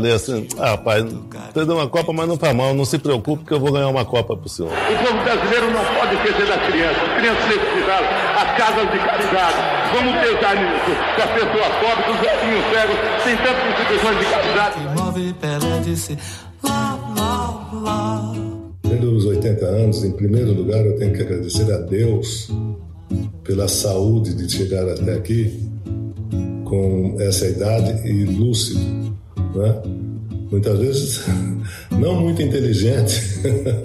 Falei assim: ah, pai, perdeu uma Copa, mas não tá mal, não se preocupe que eu vou ganhar uma Copa pro senhor. O povo brasileiro não pode esquecer das crianças. Crianças necessitadas, as casas de caridade. Vamos pensar nisso. Das pessoas pobres, dos velhinhos cegos, tem tantas instituições de caridade. Lá, lá, lá. Pelos 80 anos, em primeiro lugar, eu tenho que agradecer a Deus pela saúde de chegar até aqui com essa idade e lúcido, né? Muitas vezes não muito inteligente,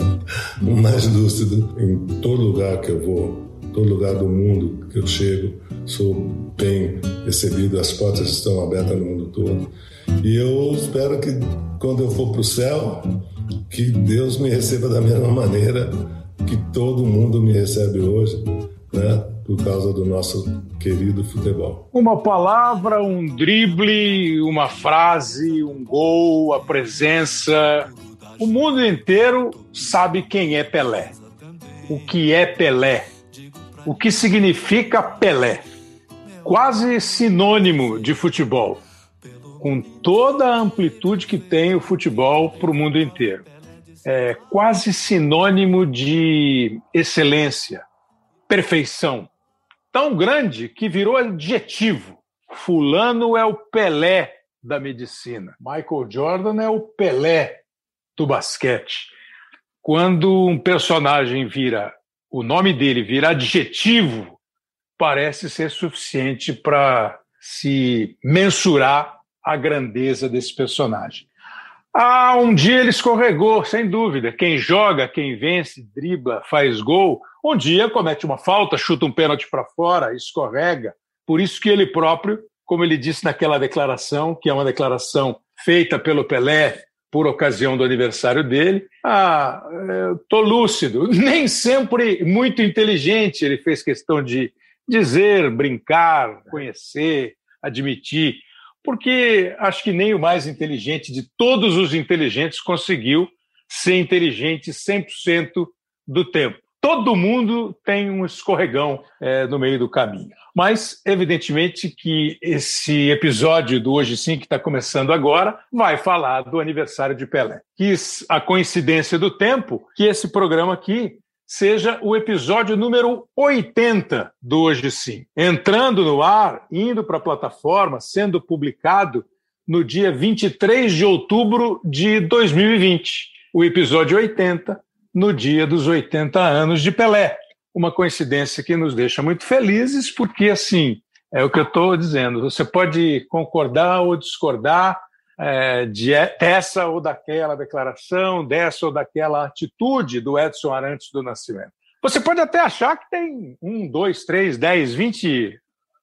mas lúcido em todo lugar que eu vou, todo lugar do mundo que eu chego, sou bem recebido, as portas estão abertas no mundo todo. E eu espero que quando eu for para o céu, que Deus me receba da mesma maneira que todo mundo me recebe hoje, né? Por causa do nosso querido futebol. Uma palavra, um drible, uma frase, um gol, a presença. O mundo inteiro sabe quem é Pelé. O que é Pelé? O que significa Pelé? Quase sinônimo de futebol, com toda a amplitude que tem o futebol para o mundo inteiro. É quase sinônimo de excelência, perfeição. Tão grande que virou adjetivo. Fulano é o Pelé da medicina. Michael Jordan é o Pelé do basquete. Quando um personagem vira, o nome dele vira adjetivo, parece ser suficiente para se mensurar a grandeza desse personagem. Ah, um dia ele escorregou, sem dúvida. Quem joga, quem vence, dribla, faz gol, um dia comete uma falta, chuta um pênalti para fora, escorrega. Por isso que ele próprio, como ele disse naquela declaração, que é uma declaração feita pelo Pelé por ocasião do aniversário dele, ah, estou lúcido. Nem sempre muito inteligente, ele fez questão de dizer, brincar, conhecer, admitir porque acho que nem o mais inteligente de todos os inteligentes conseguiu ser inteligente 100% do tempo. Todo mundo tem um escorregão é, no meio do caminho. Mas, evidentemente, que esse episódio do Hoje Sim, que está começando agora, vai falar do aniversário de Pelé. Quis a coincidência do tempo que esse programa aqui seja o episódio número 80 do Hoje Sim. Entrando no ar, indo para a plataforma, sendo publicado no dia 23 de outubro de 2020. O episódio 80, no dia dos 80 anos de Pelé. Uma coincidência que nos deixa muito felizes, porque, assim, é o que eu estou dizendo. Você pode concordar ou discordar, é, de, dessa ou daquela declaração, dessa ou daquela atitude do Edson Arantes do Nascimento. Você pode até achar que tem um, dois, três, dez, vinte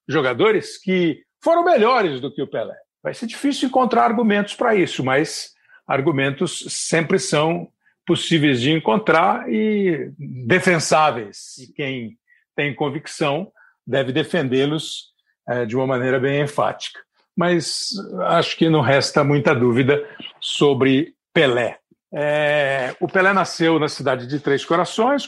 jogadores que foram melhores do que o Pelé. Vai ser difícil encontrar argumentos para isso, mas argumentos sempre são possíveis de encontrar e defensáveis. E quem tem convicção deve defendê-los é, de uma maneira bem enfática mas acho que não resta muita dúvida sobre Pelé. É, o Pelé nasceu na cidade de Três Corações,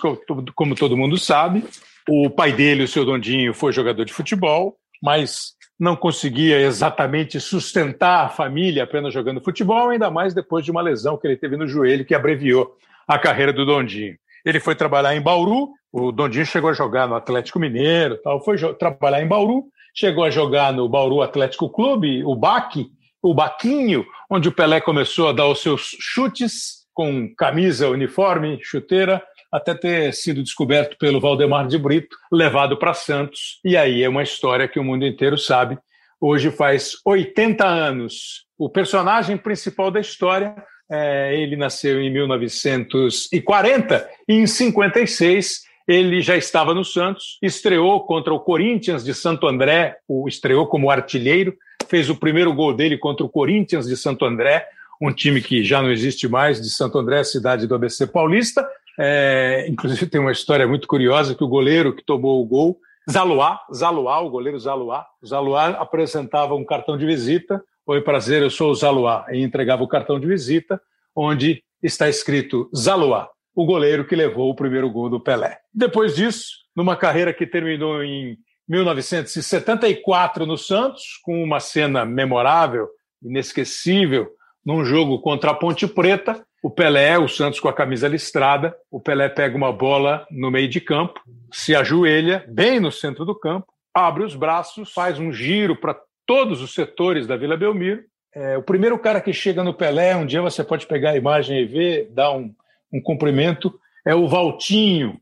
como, todo mundo sabe. O pai dele, o seu Dondinho, foi jogador de futebol, mas não conseguia exatamente sustentar a família apenas jogando futebol, ainda mais depois de uma lesão que ele teve no joelho que abreviou a carreira do Dondinho. Ele foi trabalhar em Bauru, o Dondinho chegou a jogar no Atlético Mineiro, tal, foi trabalhar em Bauru, chegou a jogar no Bauru Atlético Clube, o Baque, o Baquinho, onde o Pelé começou a dar os seus chutes com camisa, uniforme, chuteira, até ter sido descoberto pelo Valdemar de Brito, levado para Santos. E aí é uma história que o mundo inteiro sabe. Hoje faz 80 anos. O personagem principal da história, é, ele nasceu em 1940 e em 56 ele já estava no Santos, estreou contra o Corinthians de Santo André, o estreou como artilheiro, fez o primeiro gol dele contra o Corinthians de Santo André, um time que já não existe mais, de Santo André, cidade do ABC Paulista. É, inclusive tem uma história muito curiosa que o goleiro que tomou o gol, Zaluá, Zaluá, o goleiro Zaluá, Zaluá apresentava um cartão de visita, oi prazer, eu sou o Zaluá, e entregava o cartão de visita, onde está escrito Zaluá, o goleiro que levou o primeiro gol do Pelé. Depois disso, numa carreira que terminou em 1974 no Santos, com uma cena memorável, inesquecível, num jogo contra a Ponte Preta. O Pelé, o Santos com a camisa listrada, o Pelé pega uma bola no meio de campo, se ajoelha bem no centro do campo, abre os braços, faz um giro para todos os setores da Vila Belmiro. É, o primeiro cara que chega no Pelé, um dia você pode pegar a imagem e ver, dar um, um cumprimento, é o Valtinho,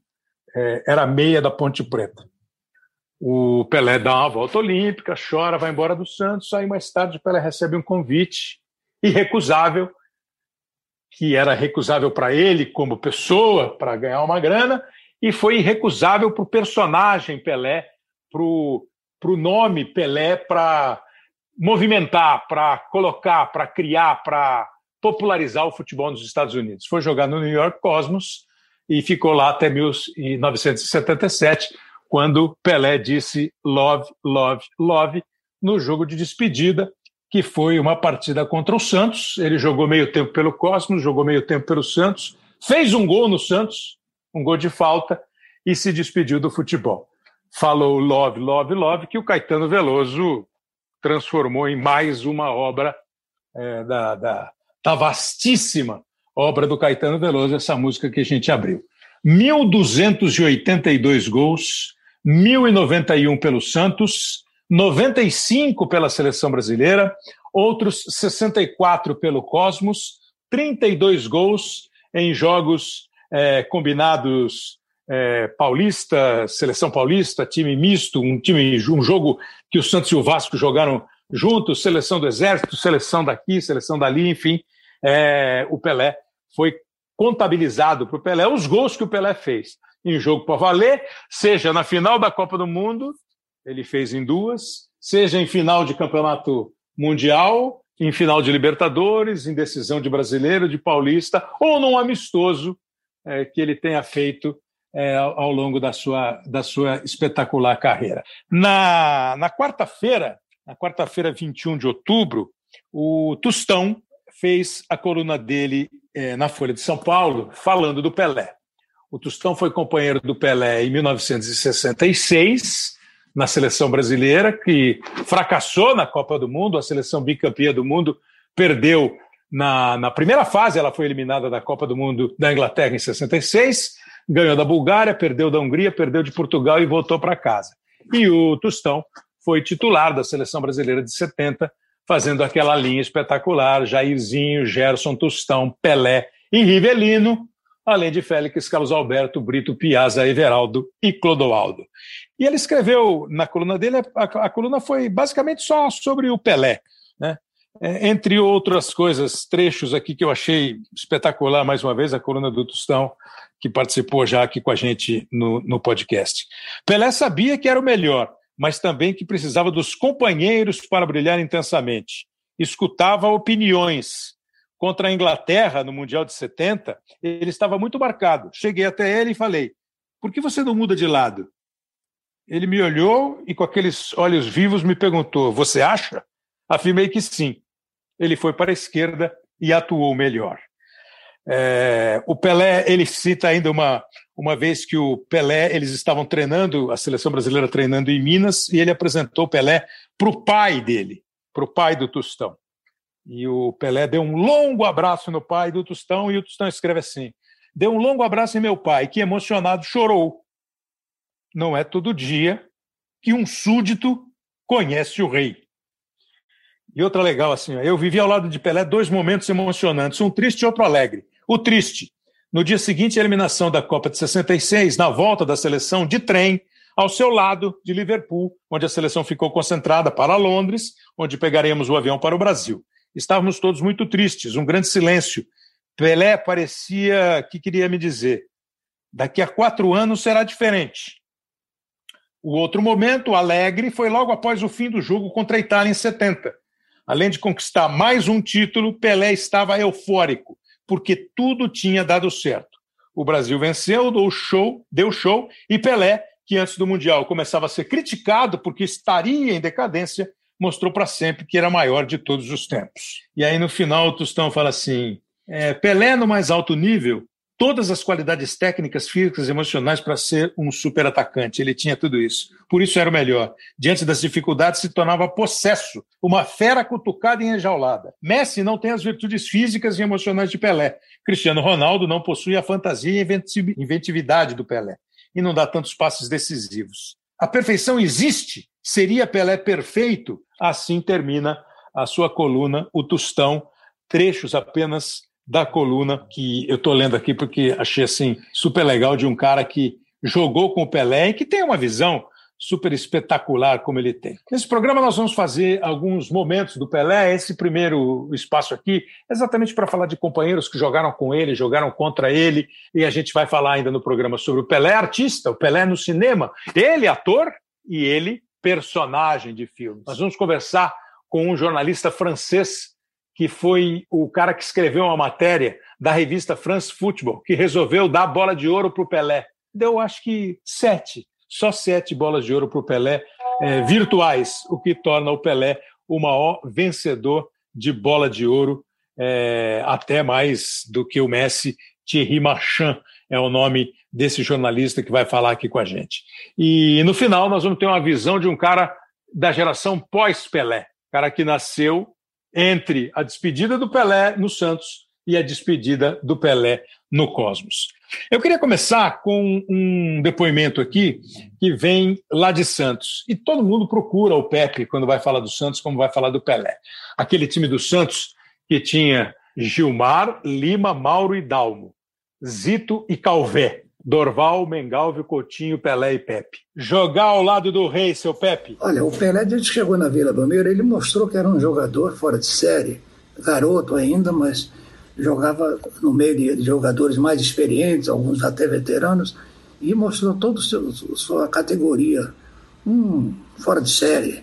é, era meia da Ponte Preta. O Pelé dá uma volta olímpica, chora, vai embora do Santos. Aí mais tarde o Pelé recebe um convite irrecusável, que era recusável para ele como pessoa, para ganhar uma grana, e foi irrecusável para o personagem Pelé, para o nome Pelé, para movimentar, para colocar, para criar, para popularizar o futebol nos Estados Unidos. Foi jogar no New York Cosmos e ficou lá até 1977 quando Pelé disse love, love, love no jogo de despedida, que foi uma partida contra o Santos. Ele jogou meio tempo pelo Cosmos, jogou meio tempo pelo Santos, fez um gol no Santos, um gol de falta, e se despediu do futebol. Falou love, love, love, que o Caetano Veloso transformou em mais uma obra é, da, da, da vastíssima obra do Caetano Veloso, essa música que a gente abriu. 1.282 gols, 1.091 pelo Santos, 95 pela seleção brasileira, outros 64 pelo Cosmos, 32 gols em jogos é, combinados é, paulista, seleção paulista, time misto, um time, um jogo que o Santos e o Vasco jogaram juntos, seleção do Exército, seleção daqui, seleção dali, enfim, é, o Pelé foi contabilizado para o Pelé os gols que o Pelé fez em jogo para valer, seja na final da Copa do Mundo, ele fez em duas, seja em final de campeonato mundial, em final de Libertadores, em decisão de brasileiro, de paulista, ou num amistoso é, que ele tenha feito é, ao longo da sua, da sua espetacular carreira. Na, na quarta-feira, na quarta-feira, 21 de outubro, o Tostão fez a coluna dele é, na Folha de São Paulo, falando do Pelé. O Tostão foi companheiro do Pelé em 1966, na seleção brasileira, que fracassou na Copa do Mundo, a seleção bicampeã do mundo perdeu na, na primeira fase, ela foi eliminada da Copa do Mundo da Inglaterra em 66, ganhou da Bulgária, perdeu da Hungria, perdeu de Portugal e voltou para casa. E o Tostão foi titular da seleção brasileira de 70, fazendo aquela linha espetacular, Jairzinho, Gerson, Tostão, Pelé e Rivelino, além de Félix, Carlos Alberto, Brito, Piazza, Everaldo e Clodoaldo. E ele escreveu na coluna dele, a, a coluna foi basicamente só sobre o Pelé, né? É, entre outras coisas, trechos aqui que eu achei espetacular, mais uma vez, a coluna do Tostão, que participou já aqui com a gente no, no podcast. Pelé sabia que era o melhor, mas também que precisava dos companheiros para brilhar intensamente. Escutava opiniões, contra a Inglaterra no Mundial de 70, ele estava muito marcado. Cheguei até ele e falei: por que você não muda de lado? Ele me olhou e, com aqueles olhos vivos, me perguntou: Você acha? Afirmei que sim. Ele foi para a esquerda e atuou melhor. É, o Pelé, ele cita ainda uma, uma vez que o Pelé, eles estavam treinando, a seleção brasileira treinando em Minas, e ele apresentou o Pelé para o pai dele, para o pai do Tostão. E o Pelé deu um longo abraço no pai do Tostão e o Tostão escreve assim: Deu um longo abraço em meu pai, que emocionado chorou. Não é todo dia que um súdito conhece o rei. E outra legal assim, eu vivi ao lado de Pelé dois momentos emocionantes, um triste e outro alegre. O triste, no dia seguinte à eliminação da Copa de 66, na volta da seleção de trem, ao seu lado de Liverpool, onde a seleção ficou concentrada para Londres, onde pegaremos o avião para o Brasil. Estávamos todos muito tristes, um grande silêncio. Pelé parecia que queria me dizer: daqui a quatro anos será diferente. O outro momento, alegre, foi logo após o fim do jogo contra a Itália em 70. Além de conquistar mais um título, Pelé estava eufórico, porque tudo tinha dado certo. O Brasil venceu, deu show, deu show, e Pelé, que antes do Mundial começava a ser criticado porque estaria em decadência, mostrou para sempre que era maior de todos os tempos. E aí no final o Tostão fala assim: é, Pelé no mais alto nível, todas as qualidades técnicas, físicas e emocionais para ser um super atacante. Ele tinha tudo isso. Por isso era o melhor. Diante das dificuldades, se tornava possesso, uma fera cutucada e enjaulada. Messi não tem as virtudes físicas e emocionais de Pelé. Cristiano Ronaldo não possui a fantasia e inventividade do Pelé. E não dá tantos passes decisivos. A perfeição existe? Seria Pelé perfeito? Assim termina a sua coluna, o Tostão, trechos apenas da coluna que eu estou lendo aqui porque achei assim super legal de um cara que jogou com o Pelé e que tem uma visão super espetacular como ele tem. Nesse programa nós vamos fazer alguns momentos do Pelé, esse primeiro espaço aqui, exatamente para falar de companheiros que jogaram com ele, jogaram contra ele, e a gente vai falar ainda no programa sobre o Pelé artista, o Pelé no cinema, ele ator e ele personagem de filmes. Nós vamos conversar com um jornalista francês que foi o cara que escreveu uma matéria da revista France Football, que resolveu dar bola de ouro para o Pelé. Deu, acho que, sete, só sete bolas de ouro para o Pelé é, virtuais, o que torna o Pelé o maior vencedor de bola de ouro, é, até mais do que o Messi. Thierry Marchand é o nome desse jornalista que vai falar aqui com a gente. E no final nós vamos ter uma visão de um cara da geração pós-Pelé, cara que nasceu entre a despedida do Pelé no Santos e a despedida do Pelé no Cosmos. Eu queria começar com um depoimento aqui que vem lá de Santos. E todo mundo procura o Pepe quando vai falar do Santos, como vai falar do Pelé. Aquele time do Santos que tinha Gilmar, Lima, Mauro e Dalmo, Zito e Calvé. Dorval, Mengalvio, Coutinho, Pelé e Pepe. Jogar ao lado do rei, seu Pepe. Olha, o Pelé, desde que chegou na Vila Belmiro, ele mostrou que era um jogador fora de série, garoto ainda, mas jogava no meio de jogadores mais experientes, alguns até veteranos, e mostrou toda a sua categoria, um fora de série.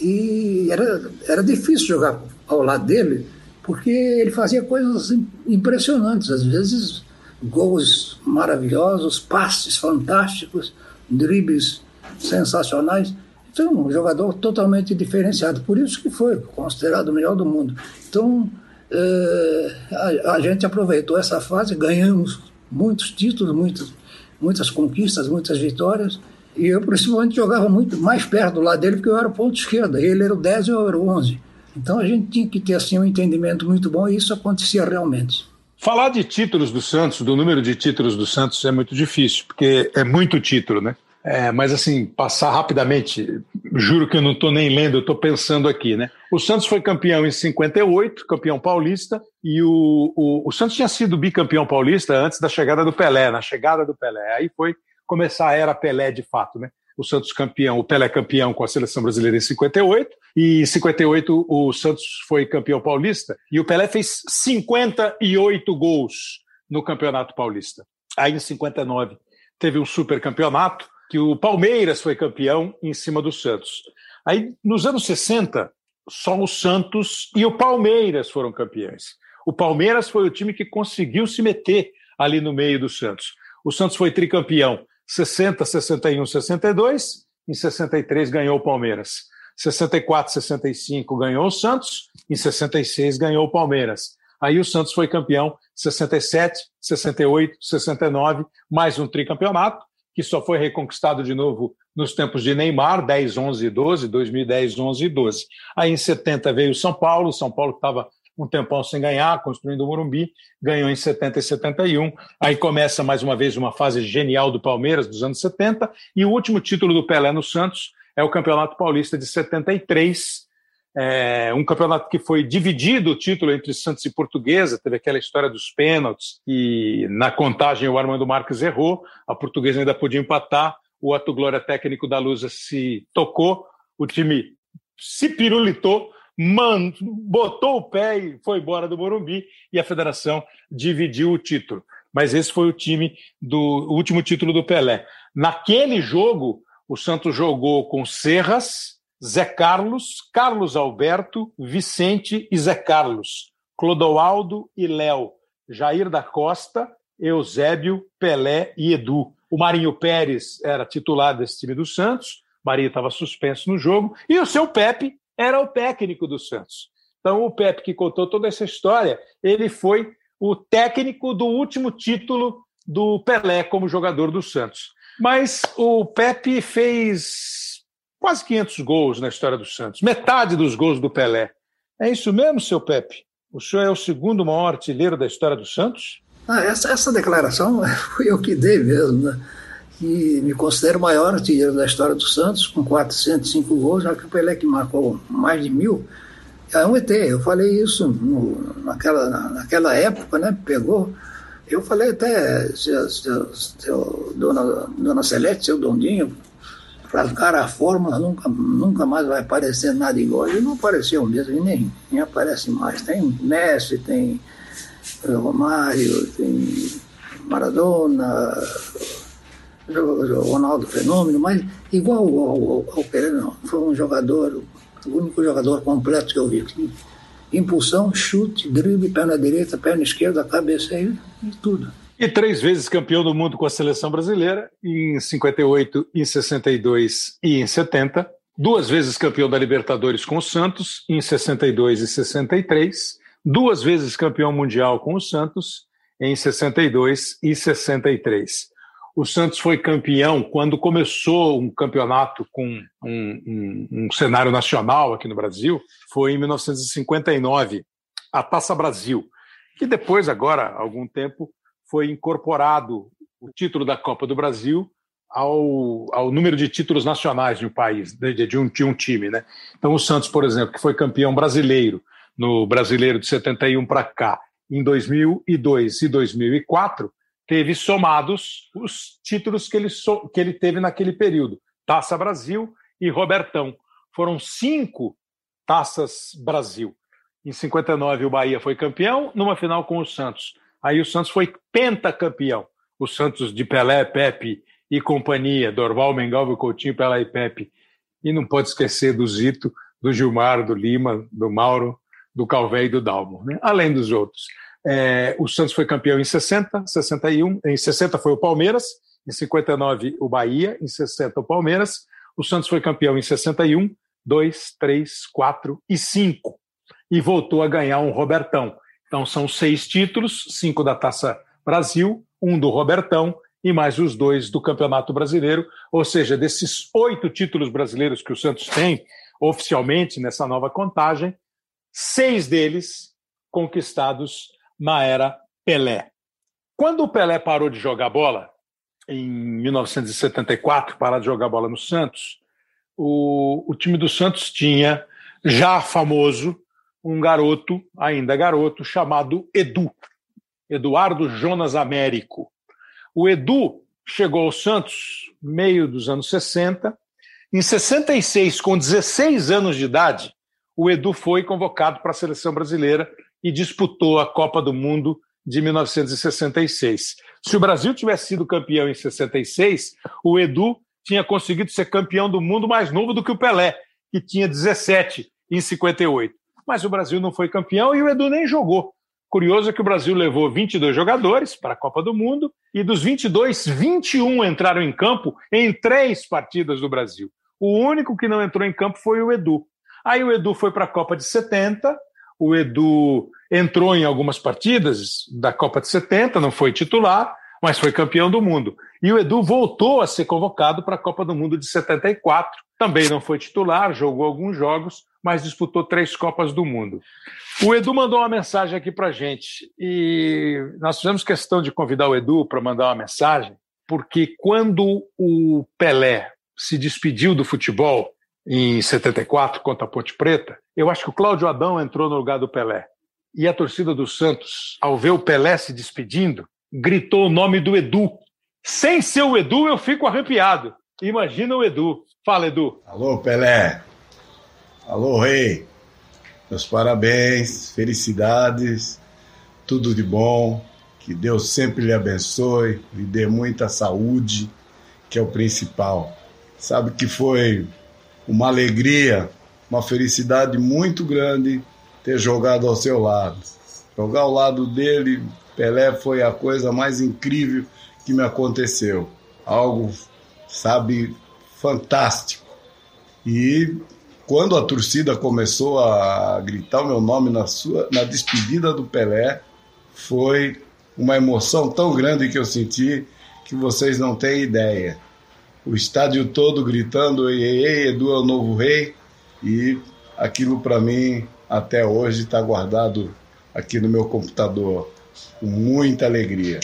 E era, era difícil jogar ao lado dele, porque ele fazia coisas impressionantes, às vezes gols maravilhosos, passes fantásticos, dribles sensacionais. Então, um jogador totalmente diferenciado. Por isso que foi considerado o melhor do mundo. Então, é, a, a, gente aproveitou essa fase, ganhamos muitos títulos, muitas, muitas conquistas, muitas vitórias. E eu, principalmente, jogava muito mais perto do lado dele, porque eu era o ponto esquerda. Ele era o 10 e eu era o 11. Então, a gente tinha que ter assim, um entendimento muito bom e isso acontecia realmente. Falar de títulos do Santos, do número de títulos do Santos, é muito difícil, porque é muito título, né? É, mas assim, passar rapidamente, juro que eu não estou nem lendo, eu estou pensando aqui, né? O Santos foi campeão em 58, campeão paulista, e o, o, o, Santos tinha sido bicampeão paulista antes da chegada do Pelé, na chegada do Pelé. Aí foi começar a era Pelé de fato, né? O Santos campeão, o Pelé campeão com a seleção brasileira em 58, e em 58 o Santos foi campeão paulista e o Pelé fez 58 gols no Campeonato Paulista. Aí em 59 teve um super campeonato que o Palmeiras foi campeão em cima do Santos. Aí nos anos 60 só o Santos e o Palmeiras foram campeões. O Palmeiras foi o time que conseguiu se meter ali no meio do Santos. O Santos foi tricampeão 60, 61, 62, em 63 ganhou o Palmeiras. 64, 65 ganhou o Santos, em 66 ganhou o Palmeiras. Aí o Santos foi campeão 67, 68, 69, mais um tricampeonato, que só foi reconquistado de novo nos tempos de Neymar, 10, 11 e 12, 2010, 11 e 12. Aí em 70 veio o São Paulo, São Paulo estava um tempão sem ganhar, construindo o Morumbi, ganhou em 70 e 71. Aí começa mais uma vez uma fase genial do Palmeiras dos anos 70 e o último título do Pelé no Santos é o Campeonato Paulista de 73, é, um campeonato que foi dividido o título entre Santos e Portuguesa, teve aquela história dos pênaltis, e na contagem o Armando Marques errou, a Portuguesa ainda podia empatar, o Ato Glória técnico da Lusa se tocou, o time se pirulitou, man, botou o pé e foi embora do Morumbi, e a federação dividiu o título. Mas esse foi o time do o último título do Pelé. Naquele jogo, o Santos jogou com Serras, Zé Carlos, Carlos Alberto, Vicente e Zé Carlos, Clodoaldo e Léo, Jair da Costa, Eusébio, Pelé e Edu. O Marinho Pérez era titular desse time do Santos, Marinho estava suspenso no jogo, e o seu Pepe era o técnico do Santos. Então, o Pepe que contou toda essa história, ele foi o técnico do último título do Pelé como jogador do Santos. Mas o Pepe fez quase 500 gols na história do Santos, metade dos gols do Pelé. É isso mesmo, seu Pepe? O senhor é o segundo maior artilheiro da história do Santos? Ah, essa, essa declaração fui eu que dei mesmo, né? E me considero o maior artilheiro da história do Santos, com 405 gols, já que o Pelé que marcou mais de mil. É um ET, eu falei isso no, naquela, naquela época, né? Pegou. Eu falei até, seu, seu, seu dona, dona Celeste, seu Dondinho, rasgaram a fórmula, nunca, nunca mais vai aparecer nada igual. E não apareceu mesmo, e nem, nem aparece mais. Tem Messi, tem Romário, tem Maradona, Ronaldo Fenômeno, mas igual ao, ao, ao Pelé, não. Foi um jogador, o único jogador completo que eu vi. Impulsão, chute, drible, perna direita, perna esquerda, cabeça e tudo. E três vezes campeão do mundo com a seleção brasileira, em 58, em 62 e em 70. Duas vezes campeão da Libertadores com o Santos, em 62 e 63. Duas vezes campeão mundial com o Santos, em 62 e 63. O Santos foi campeão quando começou um campeonato com um, um, um cenário nacional aqui no Brasil, foi em 1959, a Taça Brasil, que depois, agora, há algum tempo, foi incorporado o título da Copa do Brasil ao, ao número de títulos nacionais de um país, de, de, um, de um time. Né? Então, o Santos, por exemplo, que foi campeão brasileiro no Brasileiro de 71 para cá, em 2002 e 2004, teve somados os títulos que ele, so, que ele teve naquele período: Taça Brasil e Robertão. Foram cinco Taças Brasil. Em 59, o Bahia foi campeão, numa final com o Santos. Aí o Santos foi pentacampeão. O Santos de Pelé, Pepe e companhia, Dorval, Mengalvo, Coutinho, Pelé e Pepe. E não pode esquecer do Zito, do Gilmar, do Lima, do Mauro, do Calvé e do Dalmo, né? além dos outros. É, o Santos foi campeão em 60, 61, em 60 foi o Palmeiras, em 59 o Bahia, em 60 o Palmeiras. O Santos foi campeão em 61, 2, 3, 4 e 5. E voltou a ganhar um Robertão. Então são seis títulos, cinco da Taça Brasil, um do Robertão e mais os dois do Campeonato Brasileiro. Ou seja, desses oito títulos brasileiros que o Santos tem oficialmente nessa nova contagem, seis deles conquistados na era Pelé. Quando o Pelé parou de jogar bola, em 1974, parar de jogar bola no Santos, o, o time do Santos tinha já famoso um garoto, ainda garoto, chamado Edu, Eduardo Jonas Américo. O Edu chegou ao Santos meio dos anos 60. Em 66, com 16 anos de idade, o Edu foi convocado para a seleção brasileira e disputou a Copa do Mundo de 1966. Se o Brasil tivesse sido campeão em 66, o Edu tinha conseguido ser campeão do mundo mais novo do que o Pelé, que tinha 17 em 58 mas o Brasil não foi campeão e o Edu nem jogou. Curioso é que o Brasil levou 22 jogadores para a Copa do Mundo e dos 22, 21 entraram em campo em três partidas do Brasil. O único que não entrou em campo foi o Edu. Aí o Edu foi para a Copa de 70, o Edu entrou em algumas partidas da Copa de 70, não foi titular, mas foi campeão do mundo. E o Edu voltou a ser convocado para a Copa do Mundo de 74. Também não foi titular, jogou alguns jogos, mas disputou três Copas do Mundo. O Edu mandou uma mensagem aqui para gente e nós fizemos questão de convidar o Edu para mandar uma mensagem, porque quando o Pelé se despediu do futebol em 74 contra a Ponte Preta, eu acho que o Cláudio Adão entrou no lugar do Pelé. E a torcida do Santos, ao ver o Pelé se despedindo, gritou o nome do Edu. Sem ser o Edu, eu fico arrepiado. Imagina o Edu. Fala, Edu. Alô, Pelé. Alô, rei. Meus parabéns, felicidades, tudo de bom. Que Deus sempre lhe abençoe, lhe dê muita saúde, que é o principal. Sabe que foi uma alegria, uma felicidade muito grande ter jogado ao seu lado. Jogar ao lado dele, Pelé, foi a coisa mais incrível que me aconteceu. Algo, sabe, fantástico. E quando a torcida começou a gritar o meu nome na, sua, na despedida do Pelé, foi uma emoção tão grande que eu senti que vocês não têm ideia. O estádio todo gritando: Ei, ei, ei Edu é o novo rei. E aquilo para mim até hoje está guardado aqui no meu computador com muita alegria.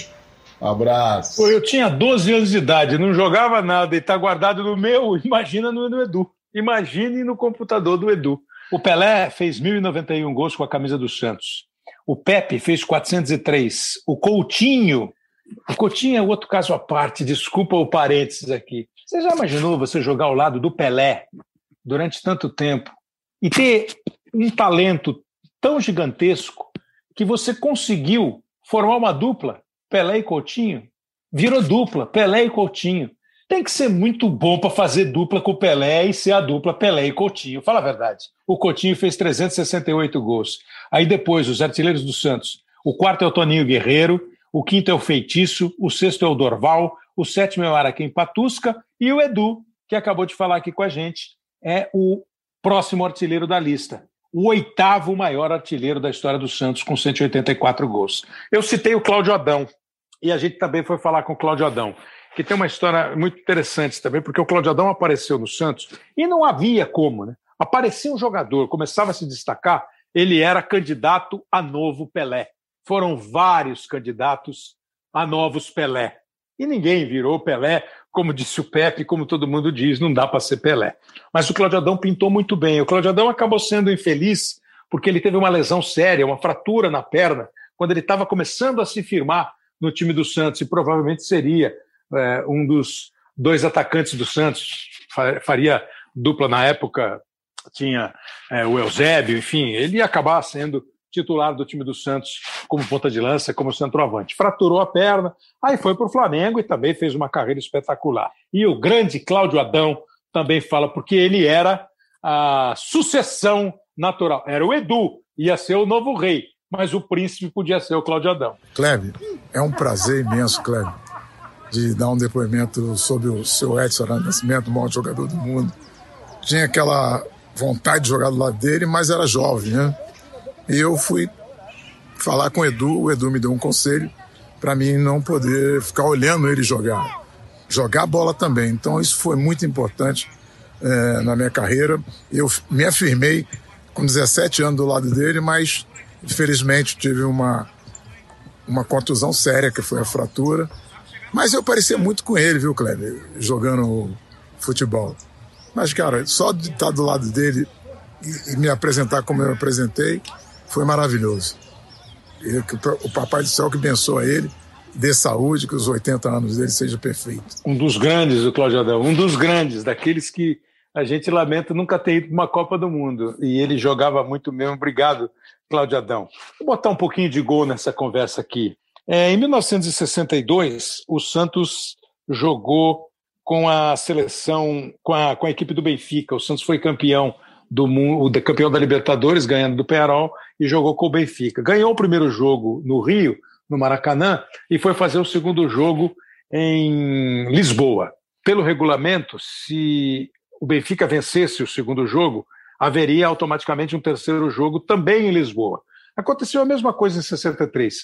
Um abraço. Eu tinha 12 anos de idade, não jogava nada e está guardado no meu, imagina no, no Edu. Imagine no computador do Edu. O Pelé fez 1.091 gols com a camisa do Santos. O Pepe fez 403. O Coutinho, o Coutinho é outro caso à parte, desculpa o parênteses aqui. Você já imaginou você jogar ao lado do Pelé durante tanto tempo e ter um talento tão gigantesco que você conseguiu formar uma dupla, Pelé e Coutinho? Virou dupla, Pelé e Coutinho. Tem que ser muito bom para fazer dupla com o Pelé e ser a dupla Pelé e Coutinho. Fala a verdade. O Coutinho fez 368 gols. Aí depois, os artilheiros do Santos. O quarto é o Toninho Guerreiro, o quinto é o Feitiço, o sexto é o Dorval, o sétimo é o Araquém Patusca e o Edu, que acabou de falar aqui com a gente, é o próximo artilheiro da lista. O oitavo maior artilheiro da história do Santos, com 184 gols. Eu citei o Cláudio Adão, e a gente também foi falar com o Cláudio Adão que tem uma história muito interessante também, porque o Cláudio Adão apareceu no Santos e não havia como, né? Aparecia um jogador, começava a se destacar, ele era candidato a novo Pelé. Foram vários candidatos a novos Pelé. E ninguém virou Pelé, como disse o Pepe, como todo mundo diz, não dá para ser Pelé. Mas o Cláudio Adão pintou muito bem. O Cláudio Adão acabou sendo infeliz porque ele teve uma lesão séria, uma fratura na perna, quando ele estava começando a se firmar no time do Santos e provavelmente seria é, um dos dois atacantes do Santos, faria dupla na época, tinha é, o Eusébio, enfim, ele ia acabar sendo titular do time do Santos como ponta de lança, como centroavante. Fraturou a perna, aí foi para o Flamengo e também fez uma carreira espetacular. E o grande Cláudio Adão também fala, porque ele era a sucessão natural. Era o Edu, ia ser o novo rei, mas o príncipe podia ser o Cláudio Adão. Cleve, é um prazer imenso, Cleve, de dar um depoimento sobre o seu Edson Nascimento, o maior jogador do mundo. Tinha aquela vontade de jogar do lado dele, mas era jovem, né? E eu fui falar com o Edu, o Edu me deu um conselho para mim não poder ficar olhando ele jogar. Jogar bola também. Então isso foi muito importante é, na minha carreira. Eu me afirmei com 17 anos do lado dele, mas infelizmente tive uma, uma contusão séria, que foi a fratura. Mas eu parecia muito com ele, viu, Kleber, jogando futebol. Mas, cara, só de estar do lado dele e, e me apresentar como eu apresentei, foi maravilhoso. O Papai do Céu que abençoa ele, dê saúde, que os 80 anos dele sejam perfeitos. Um dos grandes, o Cláudio Adão, um dos grandes, daqueles que a gente lamenta nunca ter ido para uma Copa do Mundo. E ele jogava muito mesmo. Obrigado, Cláudio Adão. Vou botar um pouquinho de gol nessa conversa aqui. É, em 1962, o Santos jogou com a seleção, com a, com a equipe do Benfica. O Santos foi campeão do mundo, campeão da Libertadores, ganhando do Penarol e jogou com o Benfica. Ganhou o primeiro jogo no Rio, no Maracanã, e foi fazer o segundo jogo em Lisboa. Pelo regulamento, se o Benfica vencesse o segundo jogo, haveria automaticamente um terceiro jogo também em Lisboa. Aconteceu a mesma coisa em 63.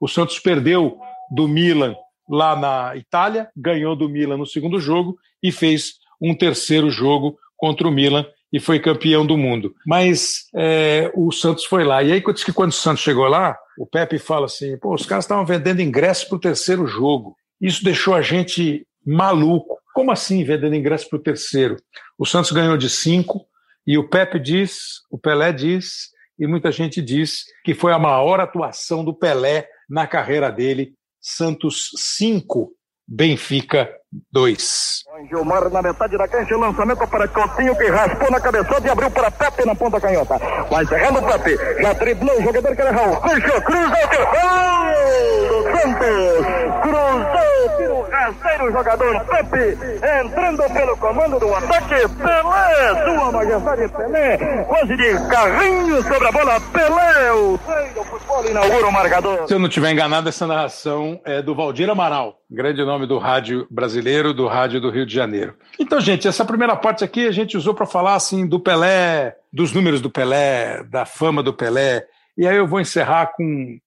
O Santos perdeu do Milan lá na Itália, ganhou do Milan no segundo jogo e fez um terceiro jogo contra o Milan e foi campeão do mundo. Mas é, o Santos foi lá. E aí, diz que quando o Santos chegou lá, o Pepe fala assim: pô, os caras estavam vendendo ingresso para o terceiro jogo. Isso deixou a gente maluco. Como assim vendendo ingresso para o terceiro? O Santos ganhou de cinco e o Pepe diz, o Pelé diz, e muita gente diz que foi a maior atuação do Pelé na carreira dele. Santos 5, Benfica 2. Gilmar na metade da cancha, lançamento para Coutinho que raspou na cabeçada e abriu para Pepe na ponta canhota. Vai encerrando o Pepe, já driblou o jogador que era Raul. Puxou, cruzou, gol do Santos. Cruzou, tiro rasteiro o jogador Pepe, entrando pelo comando do ataque. Pelé, sua majestade Pelé, quase de carrinho sobre a bola. Pelé, o rei do futebol inaugura o marcador. Se eu não estiver enganado, essa narração é do Valdir Amaral, grande nome do rádio brasileiro, do rádio do Rio de Janeiro. Então, gente, essa primeira parte aqui a gente usou para falar assim do Pelé, dos números do Pelé, da fama do Pelé. E aí eu vou encerrar com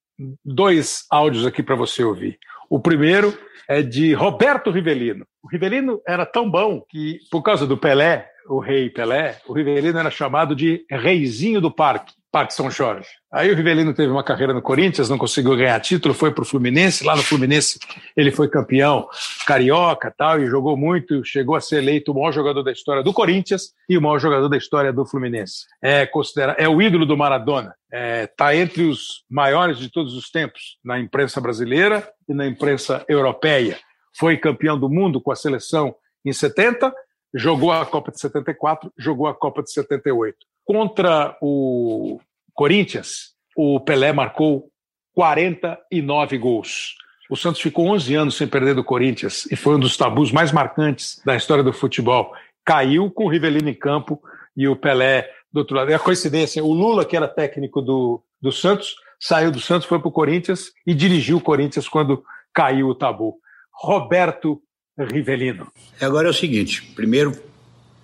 dois áudios aqui para você ouvir. O primeiro é de Roberto Rivelino. O Rivelino era tão bom que, por causa do Pelé, o rei Pelé, o Rivelino era chamado de reizinho do parque. Parque São Jorge. Aí o Rivelino teve uma carreira no Corinthians, não conseguiu ganhar título, foi para o Fluminense. Lá no Fluminense ele foi campeão carioca tal, e jogou muito, chegou a ser eleito o maior jogador da história do Corinthians e o maior jogador da história do Fluminense. É, considera, é o ídolo do Maradona. Está é, tá entre os maiores de todos os tempos na imprensa brasileira e na imprensa europeia. Foi campeão do mundo com a seleção em 70, jogou a Copa de 74, jogou a Copa de 78 Contra o Corinthians, o Pelé marcou 49 gols. O Santos ficou 11 anos sem perder do Corinthians e foi um dos tabus mais marcantes da história do futebol. Caiu com o Rivelino em campo e o Pelé do outro lado. É coincidência, o Lula, que era técnico do, do Santos, saiu do Santos, foi para o Corinthians e dirigiu o Corinthians quando caiu o tabu. Roberto Rivelino. Agora é o seguinte: primeiro,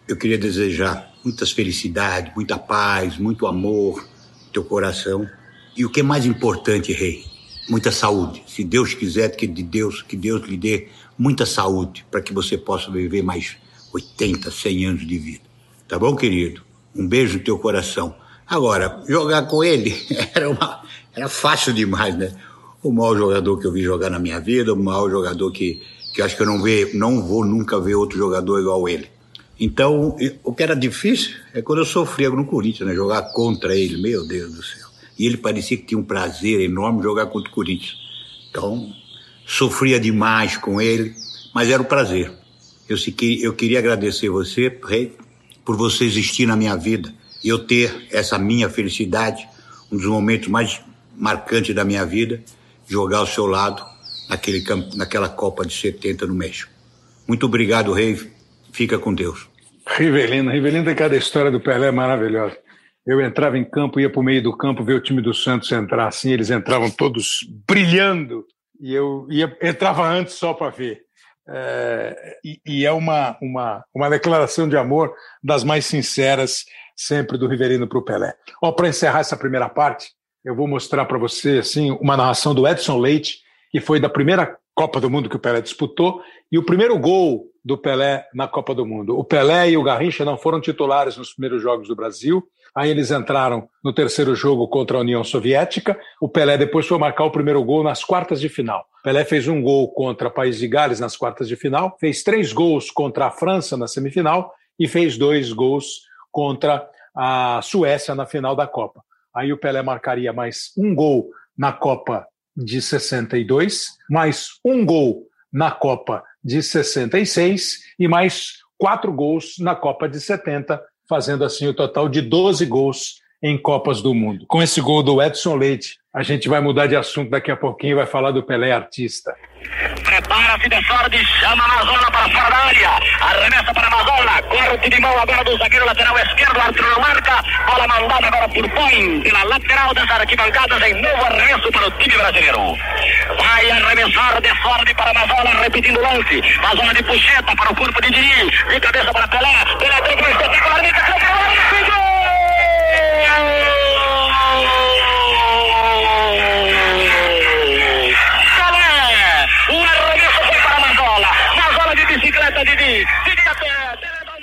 eu queria desejar muitas felicidades, muita paz, muito amor no teu coração. E o que é mais importante, rei, muita saúde. Se Deus quiser que de Deus, que Deus lhe dê muita saúde para que você possa viver mais 80, 100 anos de vida. Tá bom, querido? Um beijo no teu coração. Agora, jogar com ele era uma era fácil demais, né? O maior jogador que eu vi jogar na minha vida, o maior jogador que que acho que eu não vê, não vou nunca ver outro jogador igual ele. Então, o que era difícil é quando eu sofria no Corinthians, né? Jogar contra ele, meu Deus do céu. E ele parecia que tinha um prazer enorme jogar contra o Corinthians. Então, sofria demais com ele, mas era um prazer. Eu, eu queria agradecer você, Rei, por você existir na minha vida e eu ter essa minha felicidade, um dos momentos mais marcantes da minha vida, jogar ao seu lado naquele, naquela Copa de 70 no México. Muito obrigado, Rei Fica com Deus. Rivelino, Rivelino tem cada história do Pelé maravilhosa. Eu entrava em campo, ia para o meio do campo ver o time do Santos entrar assim, eles entravam todos brilhando e eu ia, entrava antes só para ver. É, e, e, é uma, uma, uma declaração de amor das mais sinceras sempre do Rivelino para o Pelé. Para encerrar essa primeira parte, eu vou mostrar para você assim uma narração do Edson Leite, que foi da primeira Copa do Mundo que o Pelé disputou, e o primeiro gol do Pelé na Copa do Mundo. O Pelé e o Garrincha não foram titulares nos primeiros jogos do Brasil. Aí eles entraram no terceiro jogo contra a União Soviética. O Pelé depois foi marcar o primeiro gol nas quartas de final. O Pelé fez um gol contra o País de Gales nas quartas de final, fez três gols contra a França na semifinal e fez dois gols contra a Suécia na final da Copa. Aí o Pelé marcaria mais um gol na Copa de 62, mais um gol na Copa de 66 e mais quatro gols na Copa de 70, fazendo assim o total de 12 gols em Copas do Mundo. Com esse gol do Edson Leite, a gente vai mudar de assunto daqui a pouquinho e vai falar do Pelé artista. Prepara-se de sorte, chama a Mazola para fora da área. Arremessa para a Mazola. Corte de mão agora do zagueiro lateral esquerdo. Arthur marca. Bola mandada agora por Põe pela lateral das arquibancadas em novo arremesso para o time brasileiro. Vai arremessar de sorte para a Mazola, repetindo o lance. Mazola de puxeta para o corpo de Diri. De cabeça para Pelé. Pelé deu para o espetacular.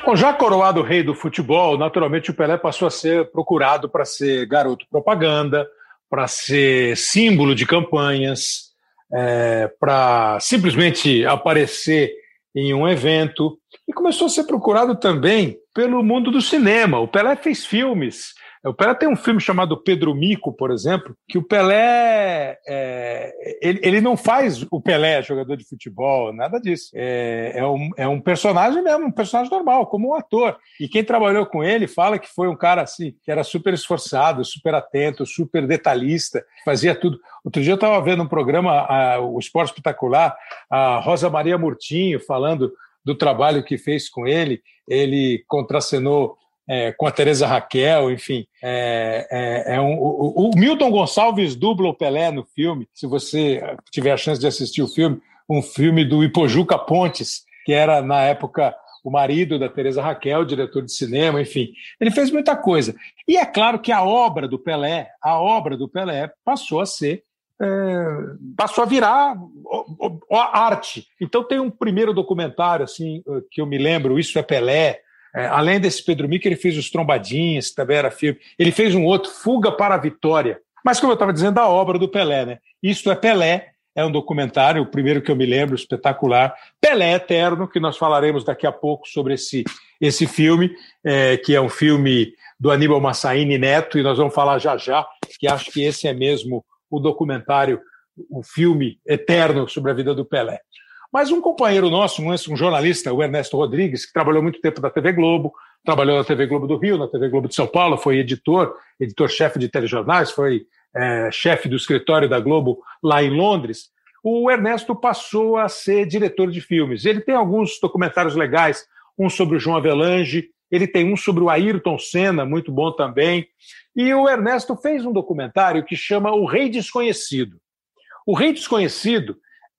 Bom, já coroado rei do futebol, naturalmente o Pelé passou a ser procurado para ser garoto propaganda, para ser símbolo de campanhas, é, para simplesmente aparecer em um evento. E começou a ser procurado também pelo mundo do cinema. O Pelé fez filmes o Pelé tem um filme chamado Pedro Mico, por exemplo, que o Pelé é, ele, ele, não faz o Pelé jogador de futebol, nada disso. É, é, um, é um personagem mesmo, um personagem normal, como um ator. E quem trabalhou com ele fala que foi um cara assim, que era super esforçado, super atento, super detalhista, fazia tudo. Outro dia eu estava vendo um programa, a, o Esporte Espetacular, a Rosa Maria Murtinho falando do trabalho que fez com ele. Ele contracenou é, com a Teresa Raquel, enfim. É, é, é um, o, o, Milton Gonçalves dubla o Pelé no filme, se você tiver a chance de assistir o filme, um filme do Ipojuca Pontes, que era, na época, o marido da Teresa Raquel, diretor de cinema, enfim. Ele fez muita coisa. E é claro que a obra do Pelé, a obra do Pelé passou a ser é, passou a virar arte. Então tem um primeiro documentário assim que eu me lembro, Isso é Pelé. É, além desse Pedro Mica, ele fez os Trombadinhas, também era filme. Ele fez um outro, Fuga para a Vitória. Mas como eu estava dizendo, a obra do Pelé, né? Isto é Pelé, é um documentário, o primeiro que eu me lembro, espetacular. Pelé Eterno, que nós falaremos daqui a pouco sobre esse, esse filme, é, que é um filme do Aníbal Massaini Neto, e nós vamos falar já já, que acho que esse é mesmo o documentário, o filme eterno sobre a vida do Pelé. Mas um companheiro nosso, um jornalista, o Ernesto Rodrigues, que trabalhou muito tempo na TV Globo, trabalhou na TV Globo do Rio, na TV Globo de São Paulo, foi editor, editor-chefe de telejornais, foi é, chefe do escritório da Globo lá em Londres. O Ernesto passou a ser diretor de filmes. Ele tem alguns documentários legais, um sobre o João Avelange, ele tem um sobre o Ayrton Senna, muito bom também. E o Ernesto fez um documentário que chama O Rei Desconhecido. O Rei Desconhecido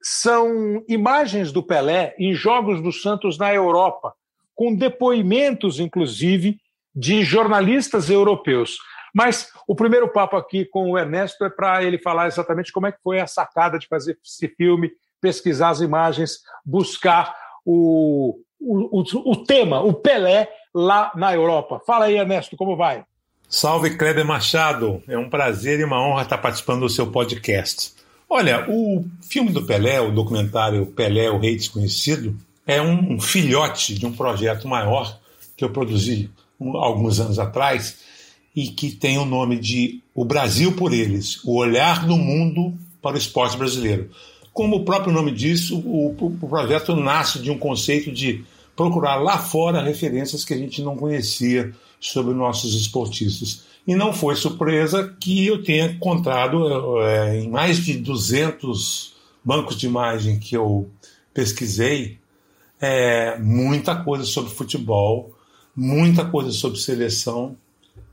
são imagens do Pelé em Jogos do Santos na Europa, com depoimentos, inclusive, de jornalistas europeus. Mas o primeiro papo aqui com o Ernesto é para ele falar exatamente como é que foi a sacada de fazer esse filme, pesquisar as imagens, buscar o, o, o, o tema, o Pelé, lá na Europa. Fala aí, Ernesto, como vai? Salve, Kleber Machado. É um prazer e uma honra estar participando do seu podcast. Olha, o filme do Pelé, o documentário Pelé, o Rei Desconhecido, é um filhote de um projeto maior que eu produzi alguns anos atrás e que tem o nome de O Brasil por Eles, o olhar do mundo para o esporte brasileiro. Como o próprio nome diz, o, o projeto nasce de um conceito de procurar lá fora referências que a gente não conhecia sobre nossos esportistas. E não foi surpresa que eu tenha encontrado é, em mais de 200 bancos de imagem que eu pesquisei é, muita coisa sobre futebol, muita coisa sobre seleção,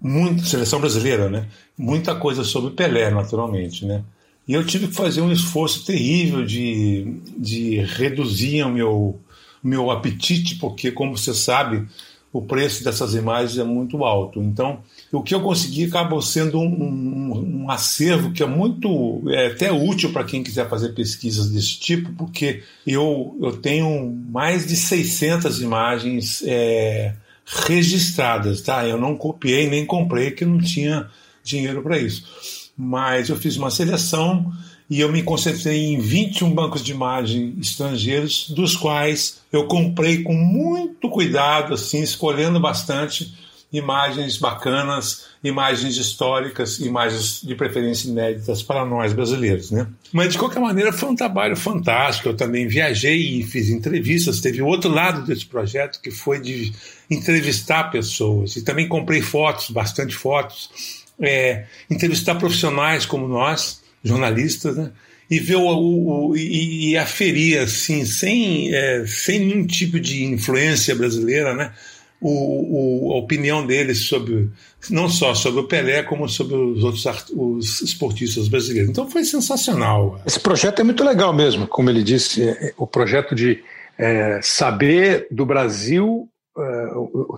muita seleção brasileira, né? Muita coisa sobre Pelé, naturalmente, né? E eu tive que fazer um esforço terrível de, de reduzir o meu meu apetite, porque, como você sabe, o preço dessas imagens é muito alto. Então, o que eu consegui acabou sendo um, um, um acervo que é muito, é até útil para quem quiser fazer pesquisas desse tipo, porque eu, eu tenho mais de 600 imagens é, registradas, tá? Eu não copiei nem comprei, que não tinha dinheiro para isso. Mas eu fiz uma seleção e eu me concentrei em 21 bancos de imagem estrangeiros, dos quais eu comprei com muito cuidado, assim, escolhendo bastante imagens bacanas, imagens históricas, imagens de preferência inéditas para nós brasileiros, né? Mas de qualquer maneira foi um trabalho fantástico. Eu também viajei e fiz entrevistas. Teve outro lado desse projeto que foi de entrevistar pessoas e também comprei fotos, bastante fotos, é, entrevistar profissionais como nós jornalistas, né? E ver o, o, o e, e, aferir assim, sem, é, sem nenhum tipo de influência brasileira, né? O, o, a opinião deles sobre não só sobre o Pelé como sobre os outros os esportistas brasileiros. Então foi sensacional. Esse projeto é muito legal mesmo, como ele disse, é, é o projeto de é, saber do Brasil, é,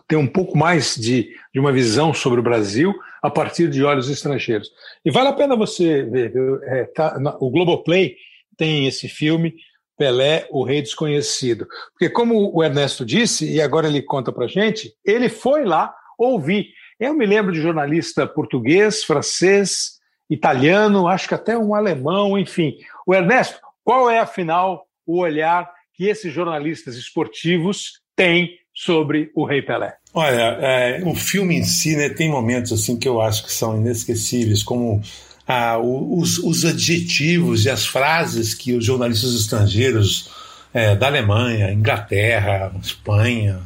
ter um pouco mais de, de uma visão sobre o Brasil a partir de olhos estrangeiros. E vale a pena você ver. É, tá, o Globoplay tem esse filme, Pelé, o Rei Desconhecido. Porque, como o Ernesto disse, e agora ele conta para gente, ele foi lá ouvir. Eu me lembro de jornalista português, francês, italiano, acho que até um alemão, enfim. O Ernesto, qual é, afinal, o olhar que esses jornalistas esportivos têm sobre o Rei Pelé? Olha, é, o filme em si né, tem momentos assim que eu acho que são inesquecíveis, como ah, os, os, adjetivos e as frases que os jornalistas estrangeiros é, da Alemanha, Inglaterra, Espanha,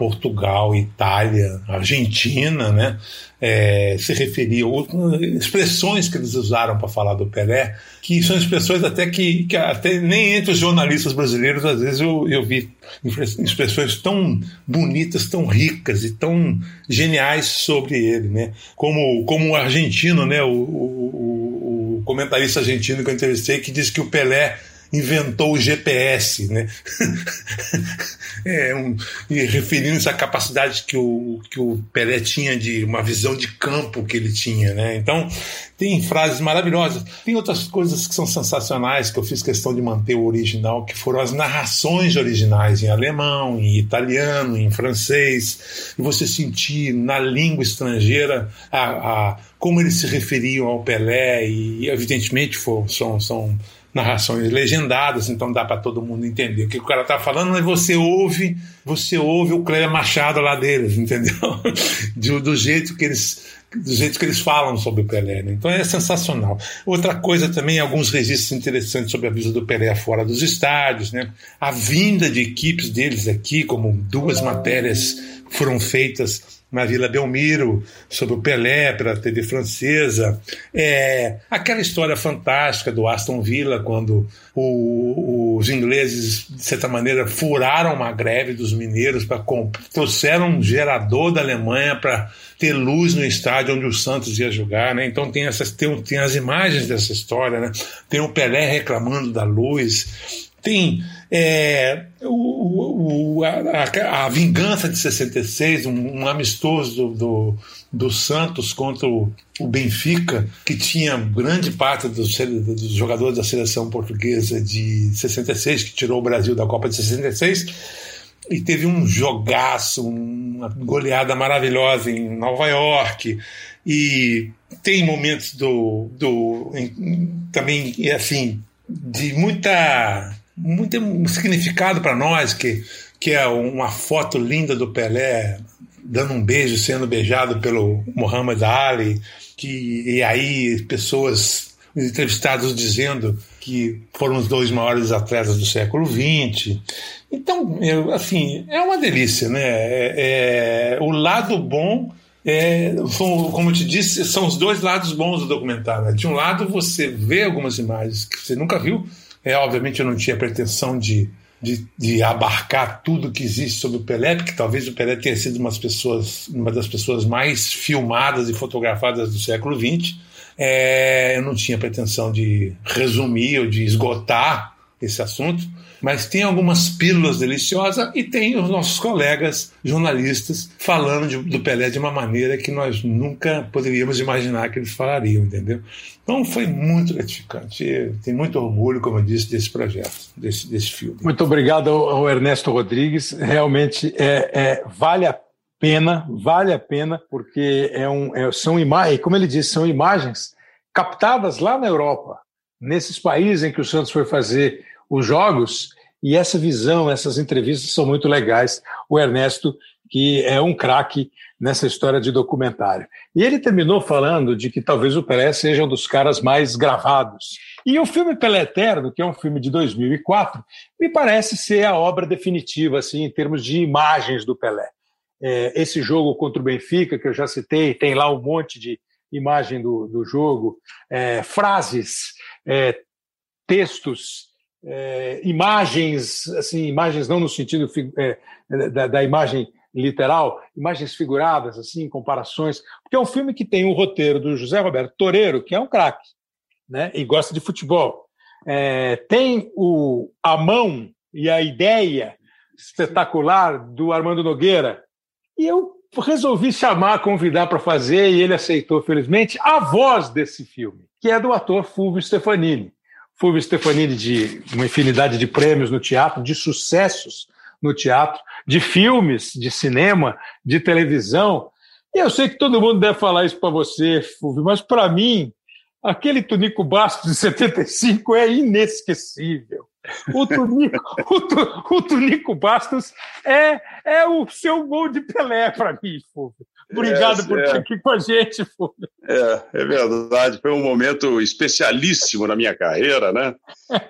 Portugal, Itália, Argentina, né, é, se referiam, expressões que eles usaram para falar do Pelé, que são expressões até que, que, até nem entre os jornalistas brasileiros às vezes eu, eu vi expressões tão bonitas, tão ricas e tão geniais sobre ele, né? Como como o argentino, né? O, o, o comentarista argentino que eu entrevistei que disse que o Pelé inventou o GPS, né? é, um, e referindo-se à capacidade que o, que o Pelé tinha de uma visão de campo que ele tinha, né? Então, tem frases maravilhosas. Tem outras coisas que são sensacionais que eu fiz questão de manter o original, que foram as narrações originais em alemão, em italiano, em francês, e você sentir na língua estrangeira a, a como eles se referiam ao Pelé, e evidentemente for, são, são narrações legendadas, então dá para todo mundo entender o que o cara tá falando, mas você ouve, você ouve o Cléber Machado lá deles, entendeu? do, do, jeito que eles do jeito que eles falam sobre o Pelé, né? então é sensacional. Outra coisa também, alguns registros interessantes sobre a vida do Pelé fora dos estádios, né? A vinda de equipes deles aqui, como duas matérias foram feitas na Vila Belmiro, sobre o Pelé para a TV francesa. É, aquela história fantástica do Aston Villa, quando o, os ingleses, de certa maneira, furaram uma greve dos mineiros, para trouxeram um gerador da Alemanha para ter luz no estádio onde o Santos ia jogar. Né? Então tem, essas, tem, tem as imagens dessa história. Né? Tem o Pelé reclamando da luz. Tem é, o, o, a, a, Vingança de 66, um, um amistoso do, do, do, Santos contra o, o, Benfica, que tinha grande parte dos, dos, jogadores da seleção portuguesa de 66, que tirou o Brasil da Copa de 66, e teve um jogaço, uma goleada maravilhosa em Nova York. E tem momentos do, do em, também assim de muita muito significado para nós, que, que é uma foto linda do Pelé dando um beijo, sendo beijado pelo Muhammad Ali, que, e aí pessoas entrevistados dizendo que foram os dois maiores atletas do século XX. Então, eu, assim, é uma delícia, né? É, é, o lado bom é, como eu te disse, são os dois lados bons do documentário. Né? De um lado, você vê algumas imagens que você nunca viu, é, obviamente eu não tinha pretensão de, de, de, abarcar tudo que existe sobre o Pelé, porque talvez o Pelé tenha sido umas pessoas, uma das pessoas mais filmadas e fotografadas do século XX. É, eu não tinha pretensão de resumir ou de esgotar esse assunto, mas tem algumas pílulas deliciosas e tem os nossos colegas jornalistas falando de, do Pelé de uma maneira que nós nunca poderíamos imaginar que eles falariam, entendeu? Então foi muito gratificante. Tenho muito orgulho, como eu disse, desse projeto, desse, desse filme. Muito obrigado ao Ernesto Rodrigues. Realmente é, é vale a pena, vale a pena, porque é um, é, são imagens, como ele disse, são imagens captadas lá na Europa, nesses países em que o Santos foi fazer os jogos, e essa visão, essas entrevistas são muito legais. O Ernesto, que é um craque nessa história de documentário. E ele terminou falando de que talvez o Pelé seja um dos caras mais gravados. E o filme Pelé Eterno, que é um filme de 2004, me parece ser a obra definitiva, assim, em termos de imagens do Pelé. É, esse jogo contra o Benfica, que eu já citei, tem lá um monte de imagem do, do jogo, é, frases, é, textos é, imagens, assim, imagens não no sentido é, da, da, imagem literal, imagens figuradas, assim, comparações, porque é um filme que tem um roteiro do José Roberto Toreiro, que é um craque, né, e gosta de futebol. É, tem o, a mão e a ideia espetacular do Armando Nogueira, e eu resolvi chamar, convidar para fazer, e ele aceitou, felizmente, a voz desse filme, que é do ator Fulvio Stefanini. Fulvio Stefanini de uma infinidade de prêmios no teatro, de sucessos no teatro, de filmes, de cinema, de televisão. E eu sei que todo mundo deve falar isso para você, Fulvio, mas para mim, aquele Tunico Bastos de 75 é inesquecível. O Tunico, o, tu, o Tunico Bastos é, é o seu gol de Pelé para mim, Fulvio. Obrigado é, por estar aqui com a gente, Fulvio. É, é verdade. Foi um momento especialíssimo na minha carreira, né?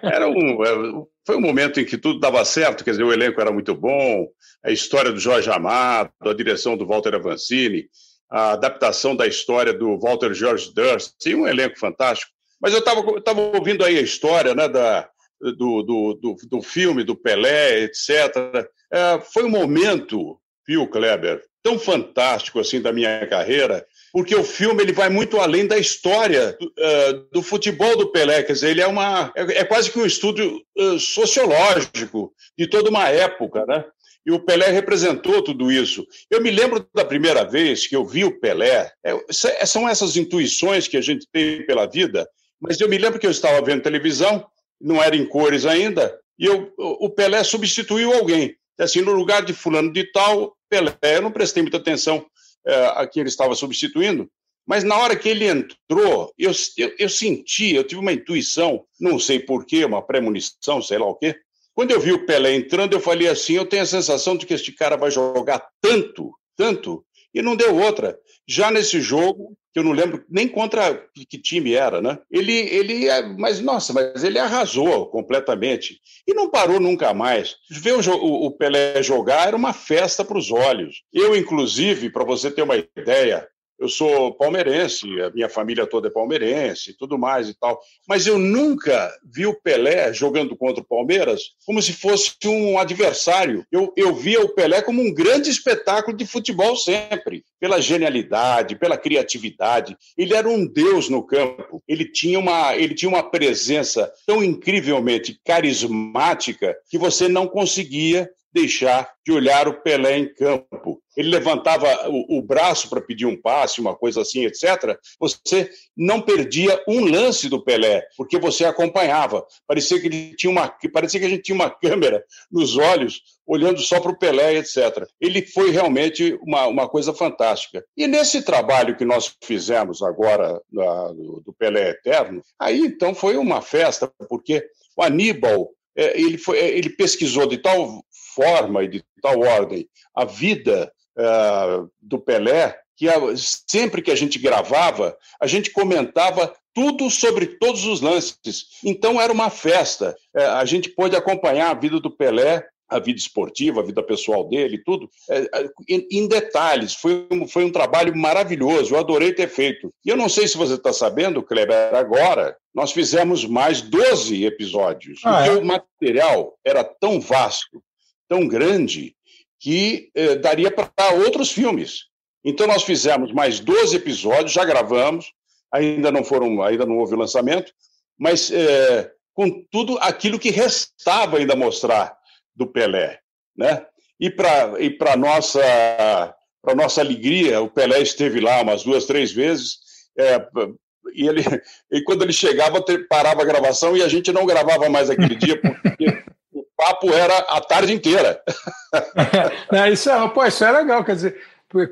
Era um, é, foi um momento em que tudo dava certo, quer dizer, o elenco era muito bom, a história do Jorge Amado, a direção do Walter Avancini, a adaptação da história do Walter George Durst, um elenco fantástico. Mas eu estava ouvindo aí a história né, da, do, do, do, do filme, do Pelé, etc. É, foi um momento, viu, Kleber, tão fantástico assim da minha carreira porque o filme ele vai muito além da história uh, do futebol do Pelé, quer dizer, ele é uma é, é quase que um estudo uh, sociológico de toda uma época, né? E o Pelé representou tudo isso. Eu me lembro da primeira vez que eu vi o Pelé. É, são essas intuições que a gente tem pela vida. Mas eu me lembro que eu estava vendo televisão, não era em cores ainda, e eu, o Pelé substituiu alguém. Assim, no lugar de fulano de tal, Pelé. Eu não prestei muita atenção é, a quem ele estava substituindo, mas na hora que ele entrou, eu, eu, eu senti, eu tive uma intuição, não sei porquê, uma premonição, sei lá o quê. Quando eu vi o Pelé entrando, eu falei assim: eu tenho a sensação de que este cara vai jogar tanto, tanto, e não deu outra. Já nesse jogo, que eu não lembro nem contra que time era, né? Ele, ele, é, mas nossa, mas ele arrasou completamente e não parou nunca mais. Ver o, o Pelé jogar era uma festa para os olhos. Eu, inclusive, para você ter uma ideia, eu sou palmeirense, a minha família toda é palmeirense, tudo mais e tal. Mas eu nunca vi o Pelé jogando contra o Palmeiras como se fosse um adversário. Eu, eu via o Pelé como um grande espetáculo de futebol sempre, pela genialidade, pela criatividade. Ele era um deus no campo. Ele tinha uma, ele tinha uma presença tão incrivelmente carismática que você não conseguia deixar de olhar o Pelé em campo. Ele levantava o, o braço para pedir um passe, uma coisa assim, etc. Você não perdia um lance do Pelé, porque você acompanhava. Parecia que ele tinha uma, parecia que a gente tinha uma câmera nos olhos, olhando só para o Pelé, etc. Ele foi realmente uma, uma coisa fantástica. E nesse trabalho que nós fizemos agora do, Pelé Eterno, aí então foi uma festa, porque o Aníbal é, ele, foi, ele pesquisou de tal forma e de tal ordem a vida uh, do Pelé, que a, sempre que a gente gravava, a gente comentava tudo sobre todos os lances. Então era uma festa. Uh, a gente pôde acompanhar a vida do Pelé a vida esportiva, a vida pessoal dele, tudo, é, em, em, detalhes. Foi um, foi um trabalho maravilhoso, eu adorei ter feito. E eu não sei se você está sabendo, Kleber, agora nós fizemos mais 12 episódios, ah, porque é? o material era tão vasto, tão grande que eh, daria para outros filmes. Então nós fizemos mais 12 episódios, já gravamos, ainda não foram, ainda não houve lançamento, mas eh, com tudo aquilo que restava ainda mostrar do Pelé, né? E para e para nossa para nossa alegria, o Pelé esteve lá umas duas, três vezes. É, e ele e quando ele chegava parava a gravação e a gente não gravava mais aquele dia porque era a tarde inteira. é, isso, é, pô, isso é legal, quer dizer,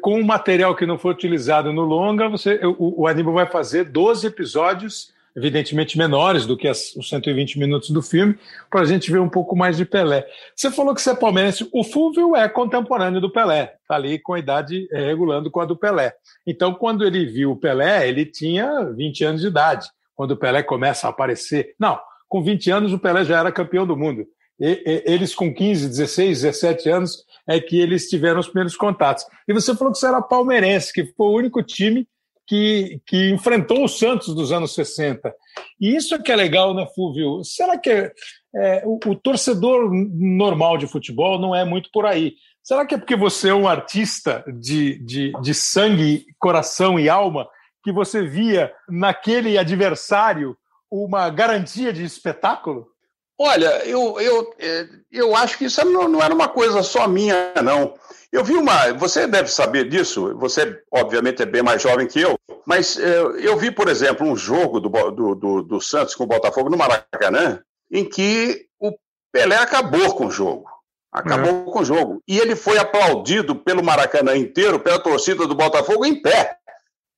com o material que não foi utilizado no longa, você, o, o vai fazer 12 episódios, evidentemente menores do que as, os 120 minutos do filme, para a gente ver um pouco mais de Pelé. Você falou que você é palmeirense, o Fulvio é contemporâneo do Pelé, está ali com a idade é, regulando com a do Pelé. Então, quando ele viu o Pelé, ele tinha 20 anos de idade, quando o Pelé começa a aparecer. Não, com 20 anos o Pelé já era campeão do mundo eles com 15, 16, 17 anos é que eles tiveram os primeiros contatos. E você falou que você era palmeirense, que foi o único time que, que enfrentou o Santos dos anos 60. E isso é que é legal, né, Fúvio? Será que é, é, o, o, torcedor normal de futebol não é muito por aí? Será que é porque você é um artista de, de, de sangue, coração e alma que você via naquele adversário uma garantia de espetáculo? Olha, eu, eu, é, eu acho que isso não, não era uma coisa só minha, não. Eu vi uma. Você deve saber disso, você, obviamente, é bem mais jovem que eu, mas é, eu vi, por exemplo, um jogo do, do, do, do Santos com o Botafogo no Maracanã, em que o Pelé acabou com o jogo. Acabou uhum. com o jogo. E ele foi aplaudido pelo Maracanã inteiro, pela torcida do Botafogo em pé,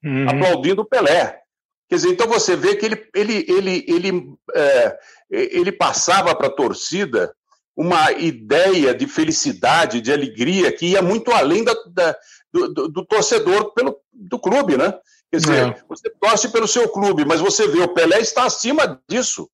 uhum. aplaudindo o Pelé. Quer dizer, então você vê que ele, ele, ele, ele, é, ele passava para a torcida uma ideia de felicidade, de alegria, que ia muito além da, da do, do, do, torcedor pelo, do clube, né? Quer dizer, é. você torce pelo seu clube, mas você vê o Pelé está acima disso,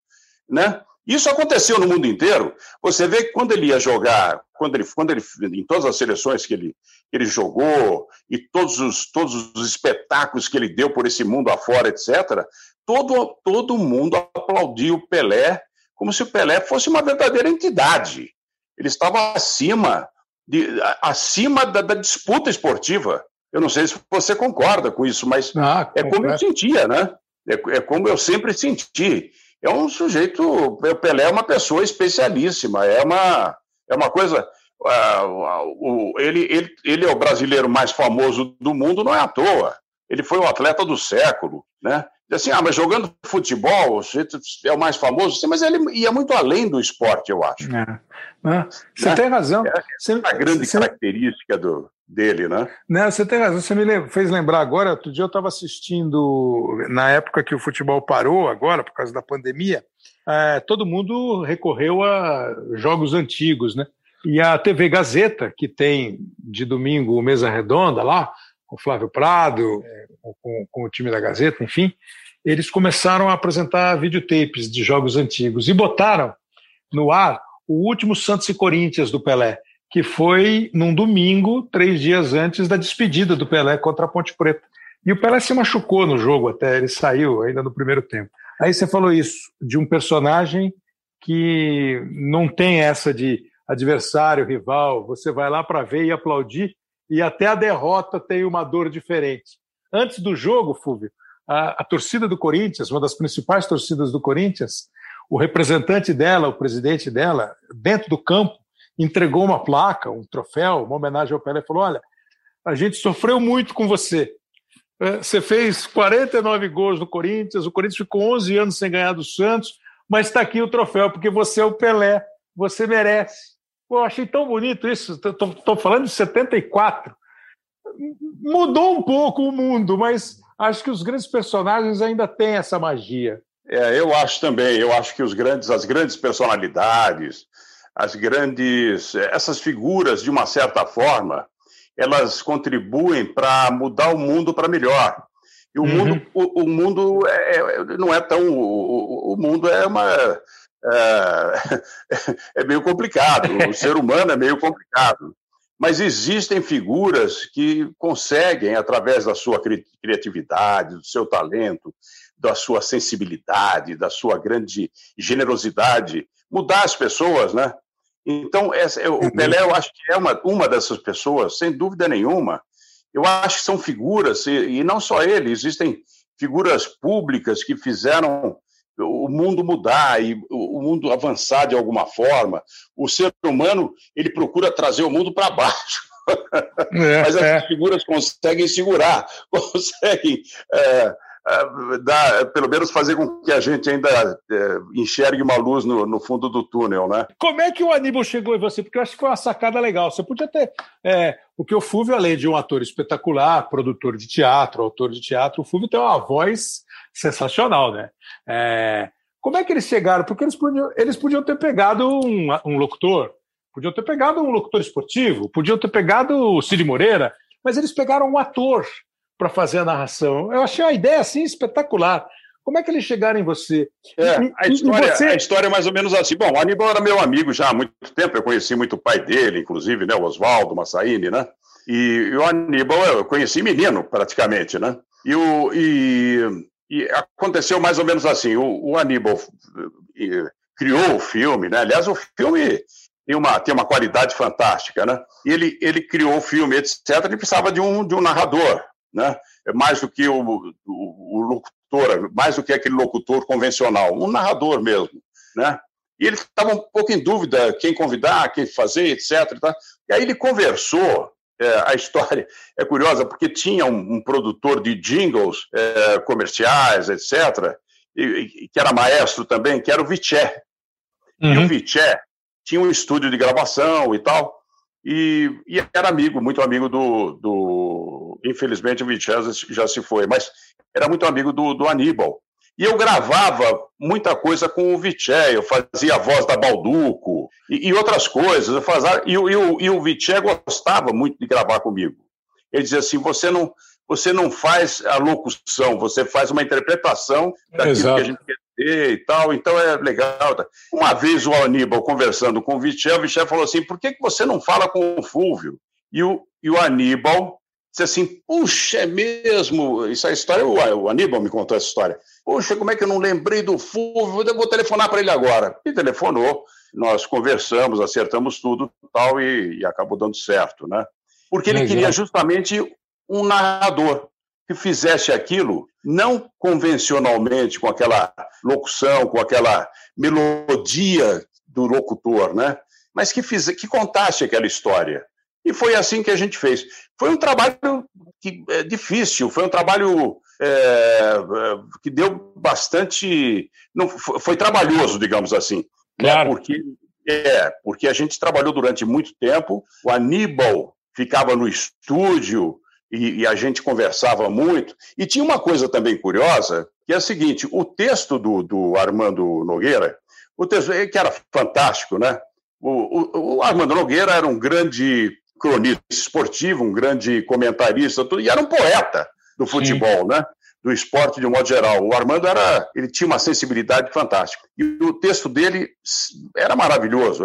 né? Isso aconteceu no mundo inteiro. Você vê que quando ele ia jogar, quando ele, quando ele em todas as seleções que ele, que ele jogou e todos os, todos os espetáculos que ele deu por esse mundo afora, etc., todo, todo mundo aplaudia o Pelé como se o Pelé fosse uma verdadeira entidade. Ele estava acima, de, acima da, da disputa esportiva. Eu não sei se você concorda com isso, mas ah, é como eu sentia, né? É, é, como eu sempre senti. É um sujeito. O Pelé é uma pessoa especialíssima, é uma, é uma coisa. Uh, uh, ele, ele, ele é o brasileiro mais famoso do mundo, não é à toa. Ele foi o atleta do século, né? assim, ah, mas jogando futebol, é o mais famoso, mas ele ia muito além do esporte, eu acho. É. Você né? tem razão. É, você, a grande você, característica do, dele, né? Não, você tem razão. Você me fez lembrar agora, outro dia eu estava assistindo, na época que o futebol parou, agora, por causa da pandemia, é, todo mundo recorreu a jogos antigos, né? E a TV Gazeta, que tem de domingo Mesa Redonda lá, com Flávio Prado, é, com, com, o time da Gazeta, enfim, eles começaram a apresentar videotapes de jogos antigos e botaram no ar o último Santos e Corinthians do Pelé, que foi num domingo, três dias antes da despedida do Pelé contra a Ponte Preta. E o Pelé se machucou no jogo até, ele saiu ainda no primeiro tempo. Aí você falou isso, de um personagem que não tem essa de adversário, rival, você vai lá para ver e aplaudir, e até a derrota tem uma dor diferente. Antes do jogo, Fúvio, a, a, torcida do Corinthians, uma das principais torcidas do Corinthians, o representante dela, o presidente dela, dentro do campo, entregou uma placa, um troféu, uma homenagem ao Pelé e falou: Olha, a gente sofreu muito com você. É, você fez 49 gols no Corinthians, o Corinthians ficou 11 anos sem ganhar do Santos, mas está aqui o troféu, porque você é o Pelé, você merece. Pô, achei tão bonito isso. Estou falando de 74. Mudou um pouco o mundo, mas acho que os grandes personagens ainda têm essa magia. É, eu acho também. Eu acho que os grandes, as grandes personalidades, as grandes, essas figuras, de uma certa forma, elas contribuem para mudar o mundo para melhor. E o uhum. mundo, o, o mundo é, é, não é tão, o, o mundo é uma é, é meio complicado. O ser humano é meio complicado. Mas existem figuras que conseguem, através da sua criatividade, do seu talento, da sua sensibilidade, da sua grande generosidade, mudar as pessoas, né? Então, essa, o uhum. Pelé, eu acho que é uma, uma dessas pessoas, sem dúvida nenhuma. Eu acho que são figuras, e, e não só ele, existem figuras públicas que fizeram o mundo mudar e o mundo avançar de alguma forma. O ser humano ele procura trazer o mundo para baixo. É, Mas as é. figuras conseguem segurar, conseguem é, é, dar, pelo menos fazer com que a gente ainda é, enxergue uma luz no, no, fundo do túnel, né? Como é que o Aníbal chegou em você? Porque eu acho que foi uma sacada legal. Você podia ter. É, o que o Fúvio, além de um ator espetacular, produtor de teatro, autor de teatro, o Fúvio tem uma voz sensacional, né? É, como é que eles chegaram? Porque eles podiam, eles podiam ter pegado um, um locutor, podiam ter pegado um locutor esportivo, podiam ter pegado o Cid Moreira, mas eles pegaram um ator para fazer a narração. Eu achei a ideia assim espetacular. Como é que eles chegaram em você? É, a, história, você... a história é mais ou menos assim. Bom, o Aníbal era meu amigo já há muito tempo, eu conheci muito o pai dele, inclusive, né, o Oswaldo Massaini, né? E, e, o Aníbal eu conheci menino, praticamente, né? E, o, e, e aconteceu mais ou menos assim: o, o Aníbal criou o filme, né? Aliás, o filme tem uma, tem uma qualidade fantástica, né? Ele, ele criou o filme, etc. Ele precisava de um, de um narrador, né? É mais do que o, o, o locutor, mais do que aquele locutor convencional, um narrador mesmo, né? E ele estava um pouco em dúvida quem convidar, quem fazer, etc. Tá? E aí ele conversou. É, a história é curiosa porque tinha um, um produtor de jingles é, comerciais, etc., e, e, que era maestro também, que era o Viché. Uhum. E o uhum. Viché tinha um estúdio de gravação e tal, e, e era amigo, muito amigo do, do infelizmente o Viché já se foi, mas era muito amigo do, do Aníbal. E eu gravava muita coisa com o Viché, eu fazia a voz da Balduco e, e outras coisas. Fazia, e, e, o, e o Viché gostava muito de gravar comigo. Ele dizia assim: você não, você não faz a locução, você faz uma interpretação daquilo Exato. que a gente quer ter e tal, então é legal. Uma vez o Aníbal conversando com o Viché, o Viché falou assim: por que, que você não fala com o Fúvio? E o, e o Aníbal disse assim: puxa, é mesmo. Isso é história, o Aníbal me contou essa história. Puxa, como é que eu não lembrei do Fulvio? Eu vou telefonar para ele agora. E telefonou, nós conversamos, acertamos tudo tal, e, e acabou dando certo, né? Porque ele Legal. queria justamente um narrador que fizesse aquilo não convencionalmente com aquela locução, com aquela melodia do locutor, né? Mas que, fiz, que contasse aquela história. E foi assim que a gente fez. Foi um trabalho que, é, difícil, foi um trabalho é, é que deu bastante. Não, foi, foi trabalhoso, digamos assim. Né? Claro. Né? Porque, é, porque a gente trabalhou durante muito tempo. O Aníbal ficava no estúdio e, e, a gente conversava muito. E tinha uma coisa também curiosa, que é a seguinte: o texto do, do Armando Nogueira, o texto que era fantástico, né? O, o, o Armando Nogueira era um grande cronista esportivo, um grande comentarista, tudo, e era um poeta do futebol, Sim. né? Do esporte de um modo geral. O Armando era, ele tinha uma sensibilidade fantástica. E o texto dele era maravilhoso,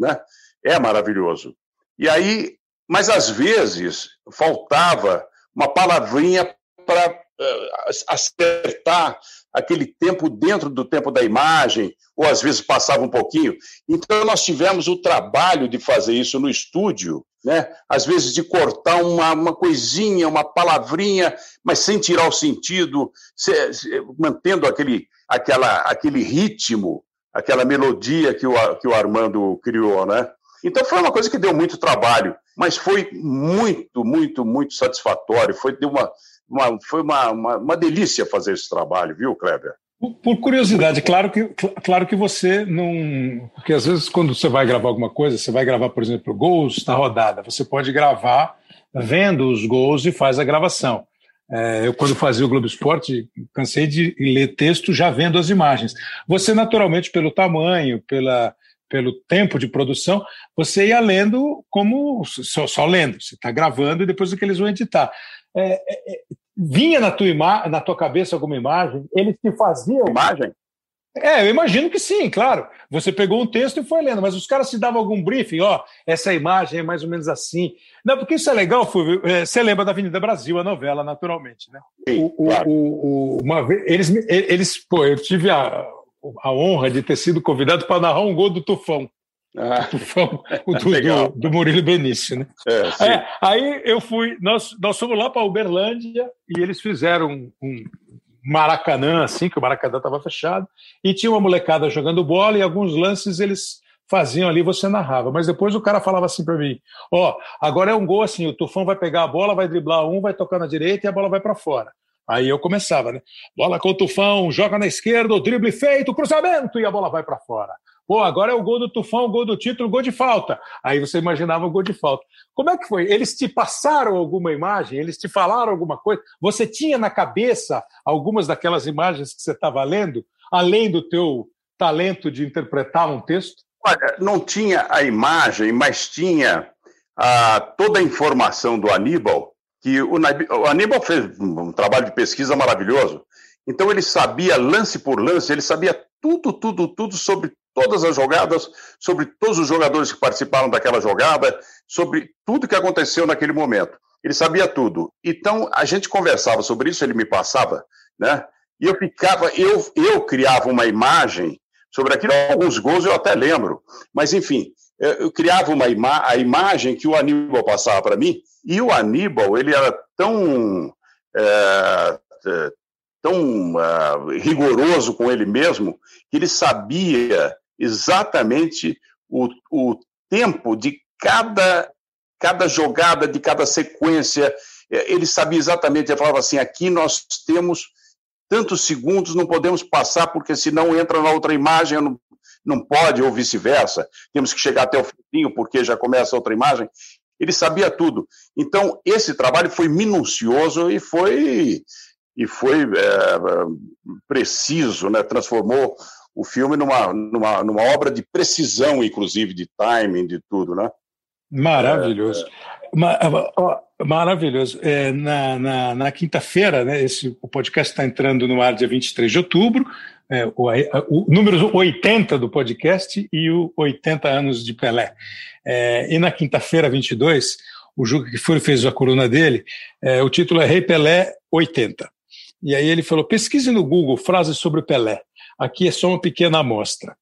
né? É maravilhoso. E aí mas às vezes faltava uma palavrinha para uh, acertar aquele tempo dentro do tempo da imagem, ou às vezes passava um pouquinho. Então nós tivemos o trabalho de fazer isso no estúdio, né? às vezes de cortar uma, uma coisinha, uma palavrinha, mas sem tirar o sentido, se, se, mantendo aquele, aquela, aquele ritmo, aquela melodia que o, que o Armando criou. Né? Então foi uma coisa que deu muito trabalho mas foi muito, muito, muito satisfatório. Foi, deu uma, uma foi uma, uma, uma, delícia fazer esse trabalho, viu, Kleber? Por curiosidade, claro que, claro que você não. Porque às vezes, quando você vai gravar alguma coisa, você vai gravar, por exemplo, gols da rodada, você pode gravar vendo os gols e faz a gravação. É, eu, quando fazia o Globo Esporte, cansei de ler texto já vendo as imagens. Você, naturalmente, pelo tamanho, pela, pelo tempo de produção, você ia lendo como só, só lendo, você está gravando e depois o que eles vão editar. É, é, é, vinha na tua, ima na tua cabeça alguma imagem? Eles te faziam. Imagem? É, eu imagino que sim, claro. Você pegou um texto e foi lendo, mas os caras te davam algum briefing, ó, essa imagem é mais ou menos assim. Não, porque isso é legal, Fulvio. É, você lembra da Avenida Brasil, a novela, naturalmente, né? Sim, o, claro. o, o, uma vez, eles, eles, pô, eu tive a, a honra de ter sido convidado para narrar um gol do Tufão. Ah, o do, do, do, Murilo Benício, né? É, é, aí eu fui, nós, nós fomos lá para Uberlândia e eles fizeram um, um Maracanã, assim, que o Maracanã estava fechado, e tinha uma molecada jogando bola e alguns lances eles faziam ali, você narrava. Mas depois o cara falava assim para mim: Ó, oh, agora é um gol assim, o Tufão vai pegar a bola, vai driblar um, vai tocar na direita e a bola vai para fora. Aí eu começava, né? Bola com o Tufão, joga na esquerda, o drible feito, cruzamento e a bola vai para fora. Pô, agora é o gol do Tufão, o gol do título, o gol de falta. Aí você imaginava o gol de falta. Como é que foi? Eles te passaram alguma imagem? Eles te falaram alguma coisa? Você tinha na cabeça algumas daquelas imagens que você estava lendo, além do teu talento de interpretar um texto? Olha, não tinha a imagem, mas tinha a, toda a informação do Aníbal que o, o Aníbal fez um trabalho de pesquisa maravilhoso. Então ele sabia lance por lance, ele sabia tudo, tudo, tudo sobre todas as jogadas, sobre todos os jogadores que participaram daquela jogada, sobre tudo que aconteceu naquele momento. Ele sabia tudo. Então a gente conversava sobre isso, ele me passava, né? E eu ficava, eu, eu criava uma imagem sobre aquilo. Alguns gols eu até lembro, mas enfim, eu criava uma ima a imagem que o Aníbal passava para mim, e o Aníbal, ele era tão, é, tão uh, rigoroso com ele mesmo, que ele sabia exatamente o, o tempo de cada, cada jogada, de cada sequência, é, ele sabia exatamente, ele falava assim, aqui nós temos tantos segundos, não podemos passar, porque senão entra na outra imagem, não, não pode, ou vice-versa, temos que chegar até o fim, porque já começa outra imagem. Ele sabia tudo. Então, esse trabalho foi minucioso e foi, e foi é, preciso, né? transformou o filme numa, numa, numa obra de precisão, inclusive, de timing, de tudo. Né? Maravilhoso. É, maravilhoso. É, na, na, na quinta-feira, né, esse, o podcast está entrando no ar dia 23 de outubro é, o, o número 80 do podcast e o 80 anos de Pelé. É, e na quinta-feira, 22, o Juca que foi fez a coluna dele, é, o título é Rei Pelé 80. E aí ele falou: pesquise no Google frases sobre Pelé. Aqui é só uma pequena amostra.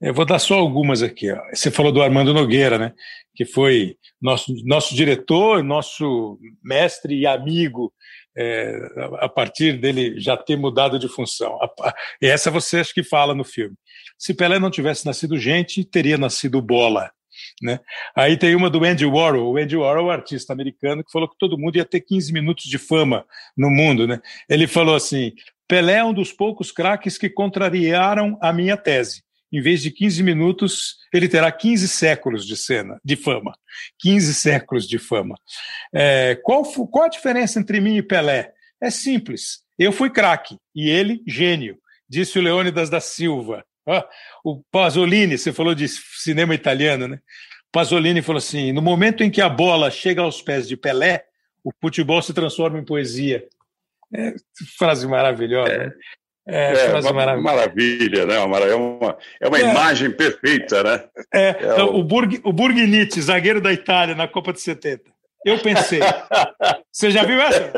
Eu vou dar só algumas aqui. Ó. Você falou do Armando Nogueira, né? que foi nosso, nosso diretor, nosso mestre e amigo, é, a partir dele já ter mudado de função. E essa você acha que fala no filme. Se Pelé não tivesse nascido gente, teria nascido bola. Né? Aí tem uma do Andy Warhol, o Andy Warhol, o artista americano, que falou que todo mundo ia ter 15 minutos de fama no mundo. Né? Ele falou assim: Pelé é um dos poucos craques que contrariaram a minha tese. Em vez de 15 minutos, ele terá 15 séculos de cena, de fama. 15 séculos de fama. É, qual, qual a diferença entre mim e Pelé? É simples. Eu fui craque e ele, gênio, disse o Leônidas da Silva. O Pasolini, você falou de cinema italiano, né? Pasolini falou assim: no momento em que a bola chega aos pés de Pelé, o futebol se transforma em poesia. É, frase maravilhosa. É, é, é frase uma maravilhosa. maravilha, né? É uma, é uma é. imagem perfeita, né? É, é então, o, Burg, o Burgnini, zagueiro da Itália na Copa de 70. Eu pensei. Você já viu essa?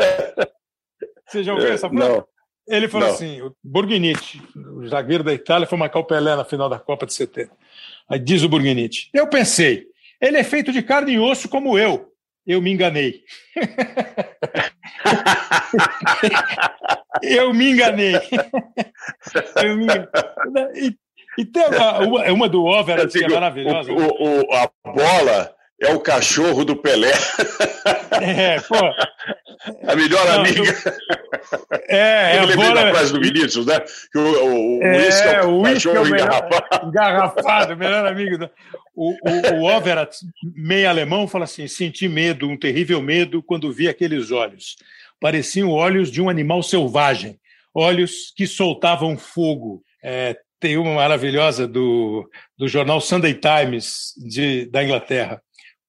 Você já ouviu essa frase? Não. Ele falou Não. assim: o Burgnini, o zagueiro da Itália, foi marcar o Pelé na final da Copa de 70. Aí diz o Burgnini: Eu pensei, ele é feito de carne e osso como eu. Eu me enganei. eu me enganei. eu me enganei. E, e tem uma, uma, do Over assim, que é maravilhosa. O, o, a bola é o cachorro do Pelé. É, pô. A melhor Não, amiga. É, é Eu a bola. da frase do Vinícius, né? Que o, o, o É, uísque é o o uísque é cachorro o melhor- engarrafado. engarrafado, melhor amigo. da- O, o, o Overath, meio alemão, fala assim: senti medo, um terrível medo, quando vi aqueles olhos. Pareciam olhos de um animal selvagem, olhos que soltavam fogo. É, tem uma maravilhosa do, do jornal Sunday Times de, da Inglaterra.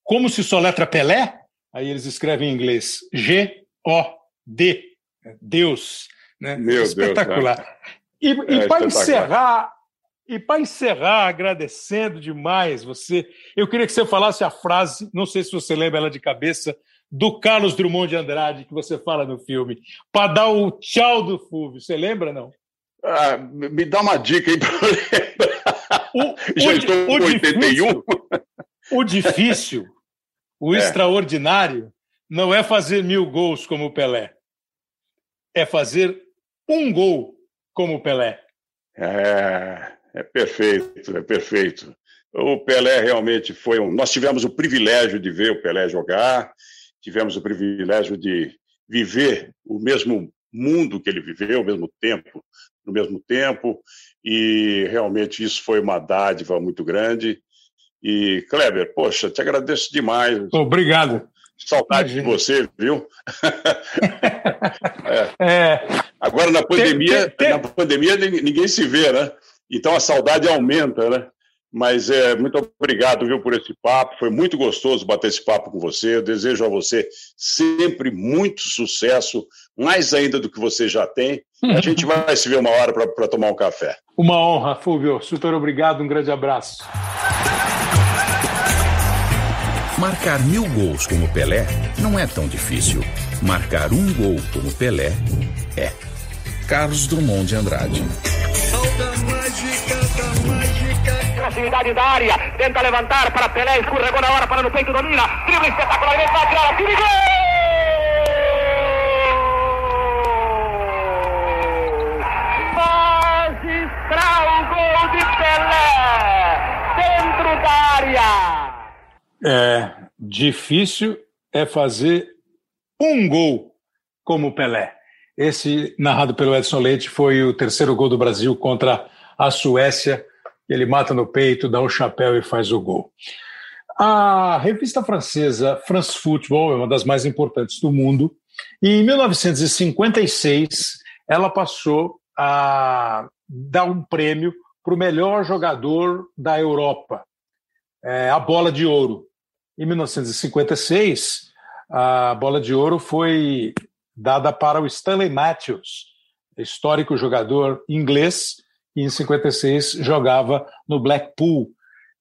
Como se soletra Pelé? Aí eles escrevem em inglês G-O-D, Deus. Né? Meu Deus, Espetacular. E, É, para espetacular. encerrar, e para encerrar, agradecendo demais você, eu queria que você falasse a frase, não sei se você lembra ela de cabeça, do Carlos Drummond de Andrade, que você fala no filme, para dar o tchau do Fulvio. Você lembra, não? Ah, me dá uma dica aí para lembrar. O, Já o- estou com 81. difícil- O difícil, o É. extraordinário, não é fazer mil gols como o Pelé. É fazer um gol como o Pelé. É, é perfeito, é perfeito. O Pelé realmente foi um. Nós tivemos o privilégio de ver o Pelé jogar, tivemos o privilégio de viver o mesmo mundo que ele viveu, ao mesmo tempo, no mesmo tempo, e realmente isso foi uma dádiva muito grande. E, Kleber, poxa, te agradeço demais. Obrigado. Saudade de Imagina. você, viu? É, Agora, na pandemia, tem- tem- na pandemia nin- ninguém se vê, né? Então a saudade aumenta, né? Mas é, muito obrigado, viu, por esse papo. Foi muito gostoso bater esse papo com você. Eu desejo a você sempre muito sucesso, mais ainda do que você já tem. A gente vai se ver uma hora para tomar um café. uma honra, Fulvio. Super obrigado, um grande abraço. Marcar mil gols como Pelé não é tão difícil. Marcar um gol como Pelé é. Carlos Drummond de Andrade. Proximidade da área, tenta levantar para Pelé, escorregou na hora, para no peito, domina, drible espetacularmente, vai tirar a tiro, gol! Magistral gol de Pelé, dentro da área! É, difícil é fazer um gol como Pelé. Esse, narrado pelo Edson Leite, foi o terceiro gol do Brasil contra a Suécia. Ele mata no peito, dá o chapéu e faz o gol. A revista francesa France Football é uma das mais importantes do mundo. E em 1956, ela passou a dar um prêmio para o melhor jogador da Europa, é, a Bola de Ouro. Em 1956, a Bola de Ouro foi dada para o Stanley Matthews, histórico jogador inglês, e em 56 jogava no Blackpool,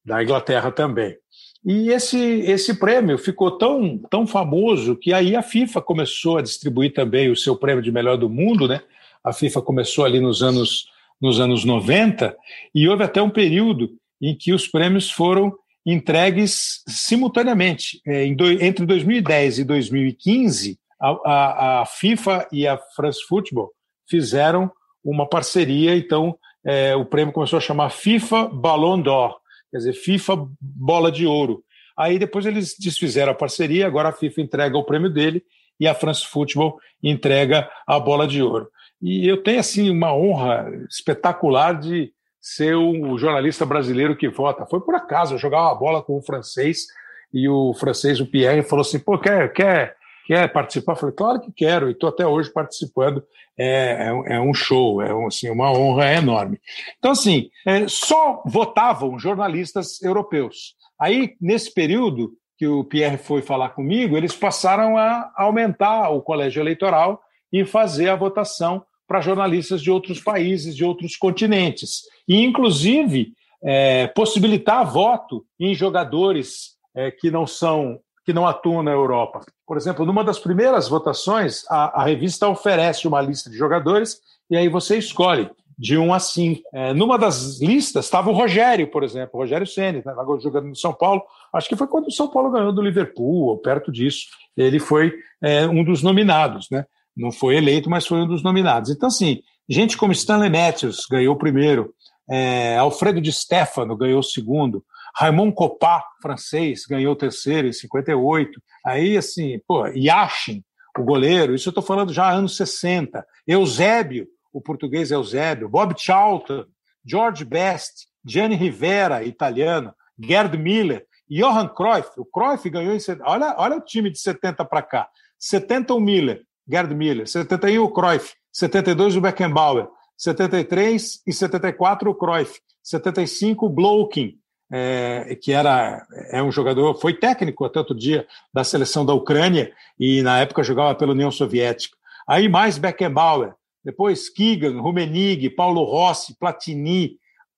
da Inglaterra também. E esse, esse prêmio ficou tão, tão famoso que aí a FIFA começou a distribuir também o seu prêmio de melhor do mundo, né? A FIFA começou ali nos anos, nos anos 90, e houve até um período em que os prêmios foram entregues simultaneamente. É, entre 2010 e 2015, a, a, a, FIFA e a France Football fizeram uma parceria, então é, o prêmio começou a chamar FIFA Ballon d'Or, quer dizer, FIFA Bola de Ouro. Aí depois eles desfizeram a parceria, agora a FIFA entrega o prêmio dele e a France Football entrega a bola de ouro. E eu tenho assim uma honra espetacular de ser o jornalista brasileiro que vota. Foi por acaso, eu jogava a bola com o francês e o francês, o Pierre, falou assim: pô, quer, quer, quer participar? Eu falei, claro que quero, e estou até hoje participando. É, é, é, um show, é um, assim, uma honra enorme. Então, assim, é, só votavam jornalistas europeus. Aí, nesse período que o Pierre foi falar comigo, eles passaram a aumentar o colégio eleitoral e fazer a votação para jornalistas de outros países, de outros continentes. E, inclusive, é, possibilitar voto em jogadores é, que não são que não atuam na Europa. Por exemplo, numa das primeiras votações, a, a revista oferece uma lista de jogadores e aí você escolhe de 1 a 5. É, numa das listas estava o Rogério, por exemplo, o Rogério Ceni, né, jogando no São Paulo. Acho que foi quando o São Paulo ganhou do Liverpool, ou perto disso. Ele foi é, um dos nominados, né? Não foi eleito, mas foi um dos nominados. Então, assim, gente como Stanley Matthews ganhou o primeiro, é, Alfredo de Stefano ganhou o segundo, Raymond Copá, francês, ganhou o terceiro em 58. Aí, assim, pô, Yashin, o goleiro, isso eu estou falando já anos 60. Eusébio, o português Eusébio, Bob Charlton, George Best, Gianni Rivera, italiano, Gerd Miller, Johan Cruyff. O Cruyff ganhou em. Olha, olha o time de 70 para cá. 70 o Miller, Gerd Miller. 71 o Cruyff. 72 o Beckenbauer. 73 e 74 o Cruyff. 75 o Blokin, é, que era é um jogador, foi técnico até outro dia da seleção da Ucrânia e na época jogava pela União Soviética. Aí mais Beckenbauer, depois Keegan, Rumenig, Paulo Rossi, Platini,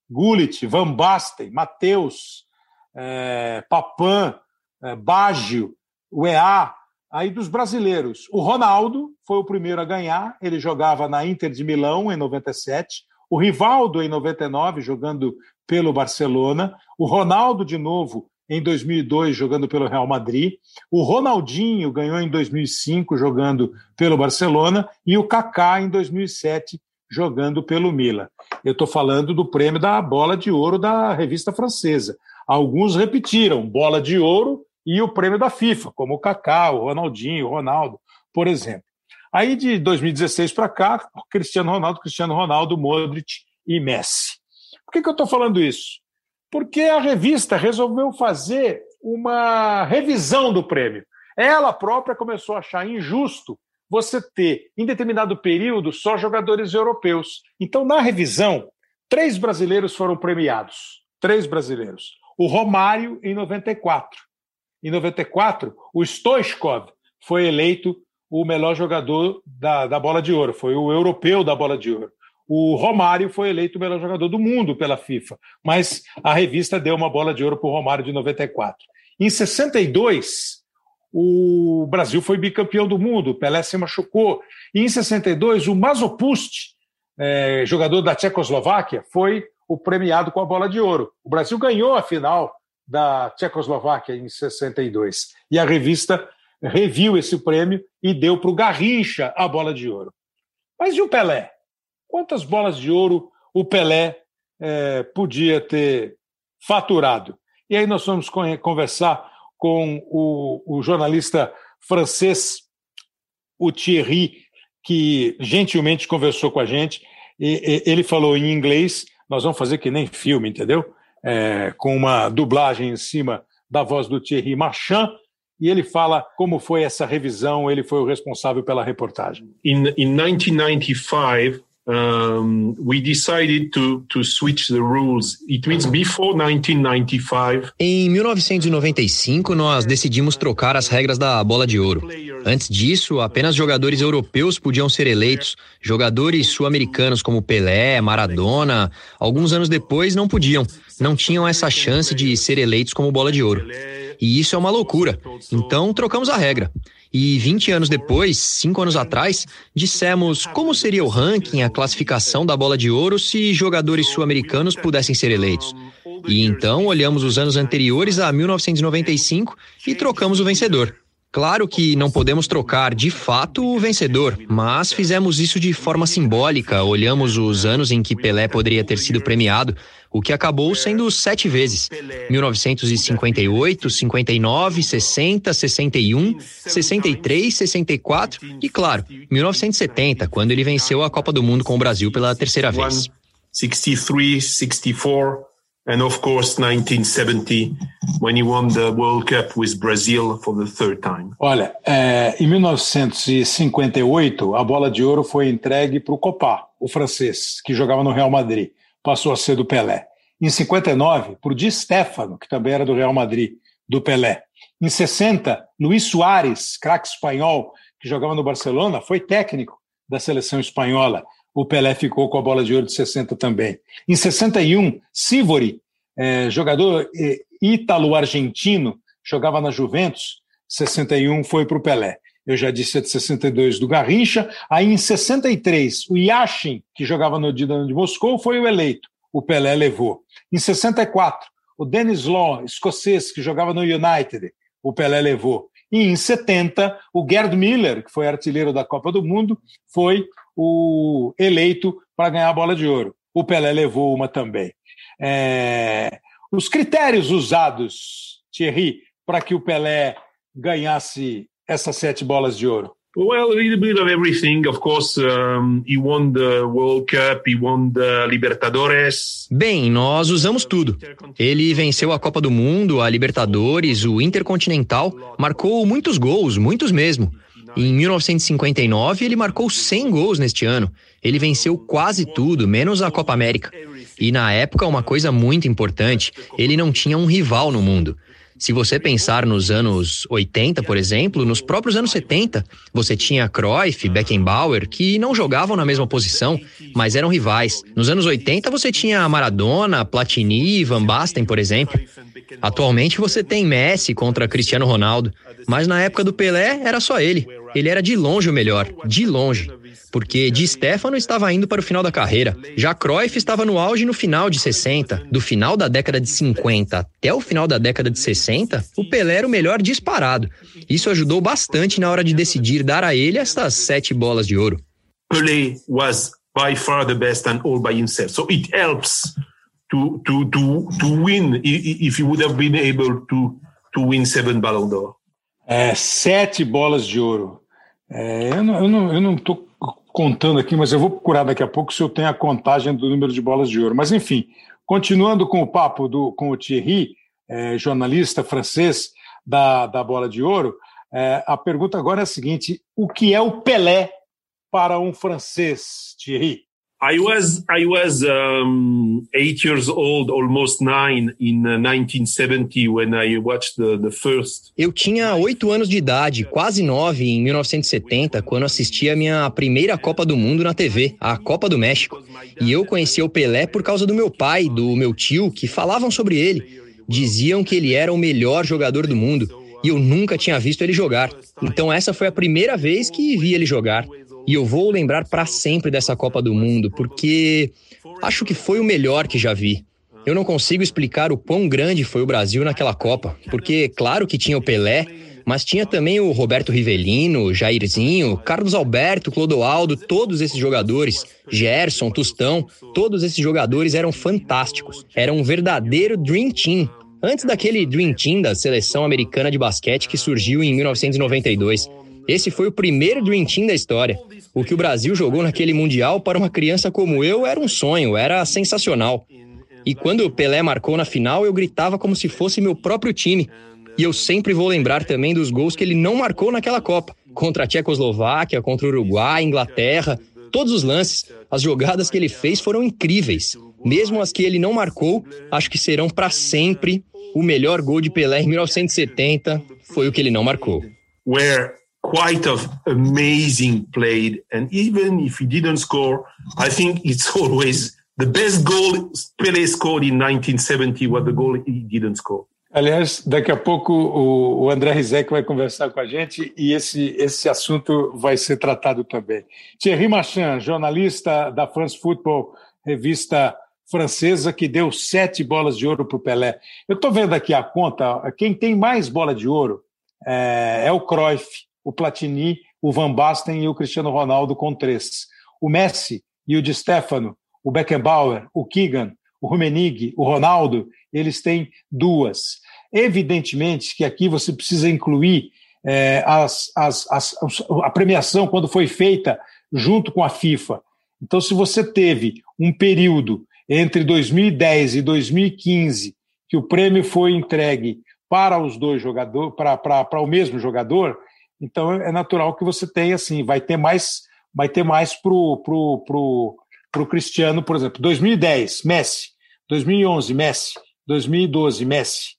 Gullit, Van Basten, Matheus, é, Papan, é, Baggio, UEA, aí dos brasileiros. O Ronaldo foi o primeiro a ganhar, ele jogava na Inter de Milão em 97, o Rivaldo em 99, jogando pelo Barcelona, o Ronaldo de novo em 2002 jogando pelo Real Madrid, o Ronaldinho ganhou em 2005 jogando pelo Barcelona e o Kaká em 2007 jogando pelo Milan. Eu estou falando do prêmio da bola de ouro da revista francesa. Alguns repetiram bola de ouro e o prêmio da FIFA, como o Kaká, o Ronaldinho, o Ronaldo, por exemplo. Aí de 2016 para cá, Cristiano Ronaldo, Cristiano Ronaldo, Modric e Messi. Por que, que eu estou falando isso? porque a revista resolveu fazer uma revisão do prêmio. Ela própria começou a achar injusto você ter, em determinado período, só jogadores europeus. Então, na revisão, três brasileiros foram premiados. Três brasileiros. O Romário, em 94. Em 94, o Stoichkov foi eleito o melhor jogador da, da bola de ouro, foi o europeu da bola de ouro. O Romário foi eleito o melhor jogador do mundo pela FIFA, mas a revista deu uma bola de ouro para o Romário de 94. Em 62, o Brasil foi bicampeão do mundo, Pelé se machucou. E em 62, o Mazopust, é, jogador da Tchecoslováquia, foi o premiado com a bola de ouro. O Brasil ganhou a final da Tchecoslováquia em 62. E a revista reviu esse prêmio e deu para o Garrincha a bola de ouro. Mas e o Pelé? Quantas bolas de ouro o Pelé é, podia ter faturado? E aí nós vamos conversar com o, o jornalista francês, o Thierry, que gentilmente conversou com a gente. E, e, ele falou em inglês, nós vamos fazer que nem filme, entendeu? É, com uma dublagem em cima da voz do Thierry Marchand, e ele fala como foi essa revisão, ele foi o responsável pela reportagem. In 1995, um, we decided to, to switch the rules. It means before 1995. Em 1995, nós decidimos trocar as regras da bola de ouro. Antes disso, apenas jogadores europeus podiam ser eleitos. Jogadores sul-americanos como Pelé, Maradona, alguns anos depois não podiam. Não tinham essa chance de ser eleitos como bola de ouro. E isso é uma loucura. Então, trocamos a regra. E 20 anos depois, cinco anos atrás, dissemos como seria o ranking, a classificação da bola de ouro se jogadores sul-americanos pudessem ser eleitos. E então olhamos os anos anteriores a 1995 e trocamos o vencedor. Claro que não podemos trocar de fato o vencedor, mas fizemos isso de forma simbólica. Olhamos os anos em que Pelé poderia ter sido premiado, o que acabou sendo sete vezes: 1958, 59, 60, 61, 63, 64 e, claro, 1970, quando ele venceu a Copa do Mundo com o Brasil pela terceira vez. 63, 64 and of course 1970 when he won the World Cup with Brazil for the third time. Olha, é, em 1958 a bola de ouro foi entregue para o Copá, o francês que jogava no Real Madrid, passou a ser do Pelé. Em 59 para o Di Stefano, que também era do Real Madrid, do Pelé. Em 60 Luís Soares, craque espanhol que jogava no Barcelona, foi técnico da seleção espanhola o Pelé ficou com a bola de ouro de 60 também. Em 61, Sivori, é, jogador é, ítalo-argentino, jogava na Juventus, 61 foi para o Pelé. Eu já disse a de 62 do Garrincha. Aí em 63, o Yashin, que jogava no Dinamo de Moscou, foi o eleito. O Pelé levou. Em 64, o Dennis Law, escocês, que jogava no United, o Pelé levou. E em 70, o Gerd Miller, que foi artilheiro da Copa do Mundo, foi o eleito para ganhar a bola de ouro. O Pelé levou uma também. É... Os critérios usados, Thierry, para que o Pelé ganhasse essas sete bolas de ouro. Well, a little bit of everything. Of course, um, he won the World Cup, he won the Libertadores. Bem, nós usamos tudo. Ele venceu a Copa do Mundo, a Libertadores, o Intercontinental, marcou muitos gols, muitos mesmo. Em 1959, ele marcou 100 gols neste ano. Ele venceu quase tudo, menos a Copa América. E na época, uma coisa muito importante: ele não tinha um rival no mundo. Se você pensar nos anos 80, por exemplo, nos próprios anos 70, você tinha Cruyff, Beckenbauer, que não jogavam na mesma posição, mas eram rivais. Nos anos 80, você tinha Maradona, Platini, Van Basten, por exemplo. Atualmente, você tem Messi contra Cristiano Ronaldo, mas na época do Pelé era só ele. Ele era de longe o melhor, de longe. Porque Di Stefano estava indo para o final da carreira. Já Cruyff estava no auge no final de 60. Do final da década de 50 até o final da década de 60, o Pelé era o melhor disparado. Isso ajudou bastante na hora de decidir dar a ele estas sete bolas de ouro. Pelé was by far the best and all by himself. So it helps to to to to win if he would have been able to to win seven Ballon d'Or. É, sete bolas de ouro. É, eu não estou eu não, eu contando aqui, mas eu vou procurar daqui a pouco se eu tenho a contagem do número de bolas de ouro. Mas, enfim, continuando com o papo do, com o Thierry, é, jornalista francês da, da bola de ouro, é, a pergunta agora é a seguinte: o que é o Pelé para um francês, Thierry? I was I was um, eight years old, almost nine, in 1970 uh, when I watched the, the first. Eu tinha oito anos de idade, quase nove, em 1970, quando assisti a minha primeira Copa do Mundo na TV, a Copa do México. E eu conheci o Pelé por causa do meu pai, do meu tio, que falavam sobre ele. Diziam que ele era o melhor jogador do mundo. E eu nunca tinha visto ele jogar. Então essa foi a primeira vez que vi ele jogar. E eu vou lembrar para sempre dessa Copa do Mundo, porque acho que foi o melhor que já vi. Eu não consigo explicar o quão grande foi o Brasil naquela Copa, porque claro que tinha o Pelé, mas tinha também o Roberto Rivelino, Jairzinho, Carlos Alberto, Clodoaldo, todos esses jogadores, Gerson, Tustão, todos esses jogadores eram fantásticos. Era um verdadeiro Dream Team. Antes daquele Dream Team da seleção americana de basquete que surgiu em 1992. Esse foi o primeiro Dream Team da história. O que o Brasil jogou naquele Mundial para uma criança como eu era um sonho, era sensacional. E quando o Pelé marcou na final, eu gritava como se fosse meu próprio time. E eu sempre vou lembrar também dos gols que ele não marcou naquela Copa contra a Tchecoslováquia, contra o Uruguai, Inglaterra. Todos os lances, as jogadas que ele fez foram incríveis. Mesmo as que ele não marcou, acho que serão para sempre o melhor gol de Pelé em 1970 foi o que ele não marcou. Where quite of amazing played. And even if he didn't score, I think it's always the best goal Pele scored in 1970 was the goal he didn't score. Aliás, daqui a pouco o, André Rizek vai conversar com a gente e esse, esse assunto vai ser tratado também. Thierry Marchand, jornalista da France Football, revista francesa que deu sete bolas de ouro para o Pelé. Eu estou vendo aqui a conta, quem tem mais bola de ouro é, é, o Cruyff, o Platini, o Van Basten e o Cristiano Ronaldo com três. O Messi e o Di Stefano, o Beckenbauer, o Keegan, o Rummenigge, o Ronaldo, eles têm duas. Evidentemente que aqui você precisa incluir é, as, as, as, a premiação quando foi feita junto com a FIFA. Então, se você teve um período entre 2010 e 2015 que o prêmio foi entregue para os dois jogadores, para, para o mesmo jogador, então é natural que você tenha assim, vai ter mais, vai ter mais pro pro, pro, pro Cristiano, por exemplo, 2010, Messi, 2011, Messi, 2012, Messi.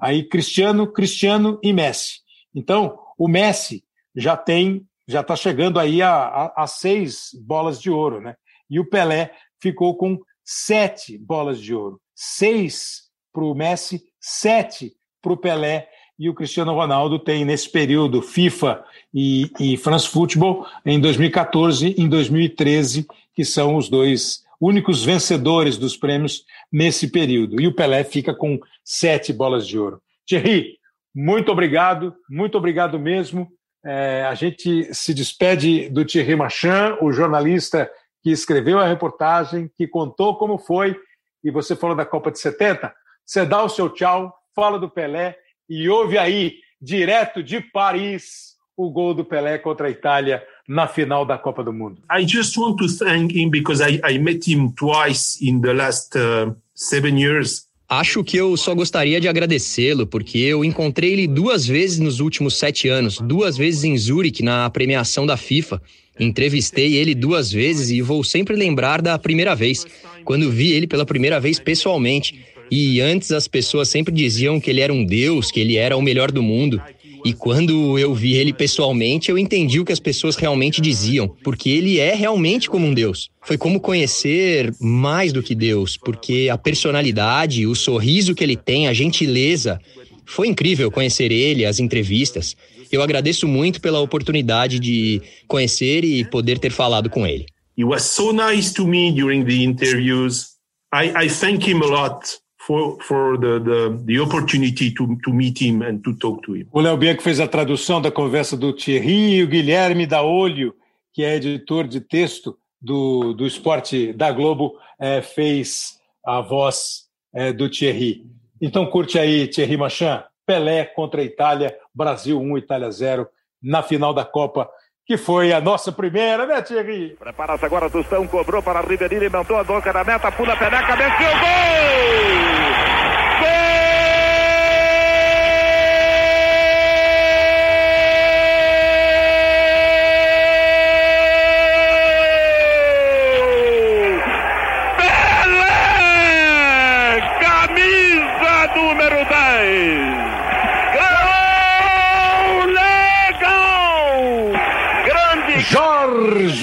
Aí Cristiano, Cristiano e Messi. Então, o Messi já tem, já está chegando aí a, a, a, seis bolas de ouro, né? E o Pelé ficou com sete bolas de ouro. Seis para o Messi, sete para o Pelé. E o Cristiano Ronaldo tem, nesse período, FIFA e, e France Football, em 2014 e em 2013, que são os dois únicos vencedores dos prêmios nesse período. E o Pelé fica com sete bolas de ouro. Thierry, muito obrigado, muito obrigado mesmo. É, a gente se despede do Thierry Machan, o jornalista que escreveu a reportagem, que contou como foi, e você falou da Copa de 70. Você dá o seu tchau, fala do Pelé e ouve aí, direto de Paris, o gol do Pelé contra a Itália na final da Copa do Mundo. I just want to thank him because I, I met him twice in the last uh, seven years. Acho que eu só gostaria de agradecê-lo, porque eu encontrei ele duas vezes nos últimos sete anos, duas vezes em Zurich, na premiação da FIFA. Entrevistei ele duas vezes e vou sempre lembrar da primeira vez, quando vi ele pela primeira vez pessoalmente. E antes as pessoas sempre diziam que ele era um deus, que ele era o melhor do mundo. E quando eu vi ele pessoalmente, eu entendi o que as pessoas realmente diziam, porque ele é realmente como um Deus. Foi como conhecer mais do que Deus, porque a personalidade, o sorriso que ele tem, a gentileza. Foi incrível conhecer ele, as entrevistas. Eu agradeço muito pela oportunidade de conhecer e poder ter falado com ele. He was so nice to me during the interviews. I, I thank him a lot for, for the, the, the opportunity to, to meet him and to talk to him. O Léo Bianco fez a tradução da conversa do Thierry e o Guilherme da Olho, que é editor de texto do, do esporte da Globo, é, fez a voz é, do Thierry. Então curte aí, Thierry Machan, Pelé contra a Itália, Brasil 1, Itália 0, na final da Copa que foi a nossa primeira, né, Thierry? Prepara-se agora, Tostão cobrou para Ribeirinho, mandou a boca da meta, pula, peneca, venceu, gol!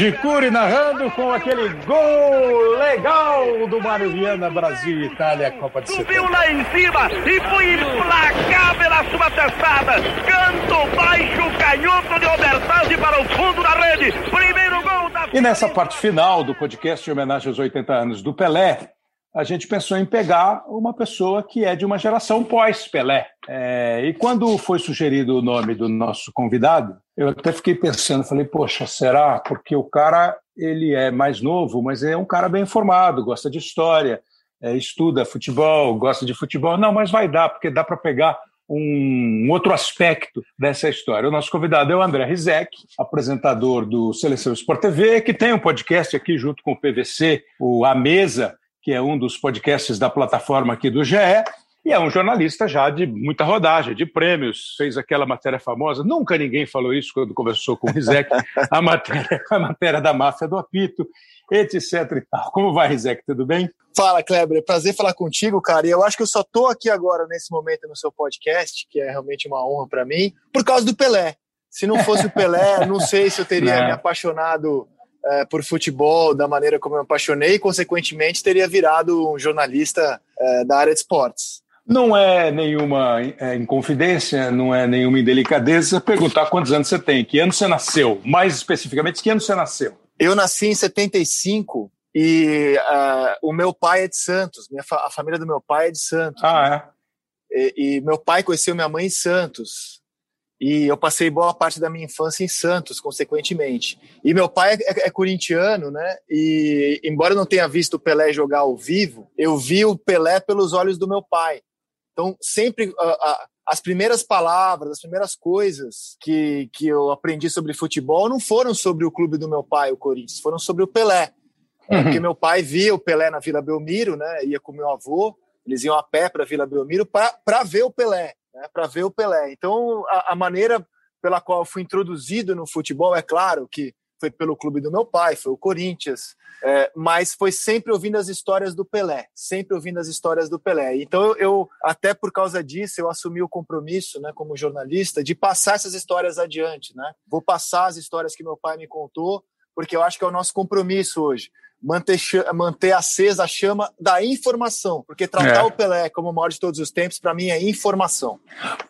Jorge Cury narrando com aquele gol legal do Mário Viana, Brasil e Itália, Copa de Setembro. Subiu lá em cima e foi implacável a sua testada. Canto baixo, canhoto de Obertazzi para o fundo da rede. Primeiro gol da... E nessa parte final do podcast em homenagem aos 80 anos do Pelé, a gente pensou em pegar uma pessoa que é de uma geração pós-Pelé. É, e quando foi sugerido o nome do nosso convidado, eu até fiquei pensando, falei, poxa, será? Porque o cara ele é mais novo, mas é um cara bem informado, gosta de história, é, estuda futebol, gosta de futebol. Não, mas vai dar, porque dá para pegar um outro aspecto dessa história. O nosso convidado é o André Rizek, apresentador do Seleção Sport TV, que tem um podcast aqui junto com o PVC, o A Mesa, que é um dos podcasts da plataforma aqui do GE, e é um jornalista já de muita rodagem, de prêmios, fez aquela matéria famosa, nunca ninguém falou isso quando conversou com o Rizek, a matéria, a matéria da máfia do apito, etc e tal. Como vai, Rizek, tudo bem? Fala, Kleber, prazer falar contigo, cara, e eu acho que eu só tô aqui agora, nesse momento, no seu podcast, que é realmente uma honra para mim, por causa do Pelé. Se não fosse o Pelé, não sei se eu teria não. me apaixonado é, por futebol da maneira como eu me apaixonei e, consequentemente, teria virado um jornalista é, da área de esportes. Não é nenhuma é, inconfidência, não é nenhuma indelicadeza perguntar quantos anos você tem, que ano você nasceu, mais especificamente, que ano você nasceu? Eu nasci em 75, E uh, o meu pai é de Santos, minha fa a família do meu pai é de Santos. Ah, é? E, e, meu pai conheceu minha mãe em Santos. E eu passei boa parte da minha infância em Santos, consequentemente. E meu pai é, é, é corintiano, né? E embora eu não tenha visto o Pelé jogar ao vivo, eu vi o Pelé pelos olhos do meu pai. Então, sempre uh, uh, as primeiras palavras, as primeiras coisas que, que eu aprendi sobre futebol não foram sobre o clube do meu pai, o Corinthians, foram sobre o Pelé. Uhum. Porque meu pai via o Pelé na Vila Belmiro, né? Ia com meu avô, eles iam a pé para a Vila Belmiro para ver o Pelé, né? Para ver o Pelé. Então, a, a maneira pela qual eu fui introduzido no futebol, é claro que foi pelo clube do meu pai, foi o Corinthians, é, mas foi sempre ouvindo as histórias do Pelé, sempre ouvindo as histórias do Pelé. Então eu, eu, até por causa disso, eu assumi o compromisso, né, como jornalista, de passar essas histórias adiante, né? Vou passar as histórias que meu pai me contou, porque eu acho que é o nosso compromisso hoje manter, manter acesa a chama da informação, porque tratar é. o Pelé como o maior de todos os tempos, para mim, é informação.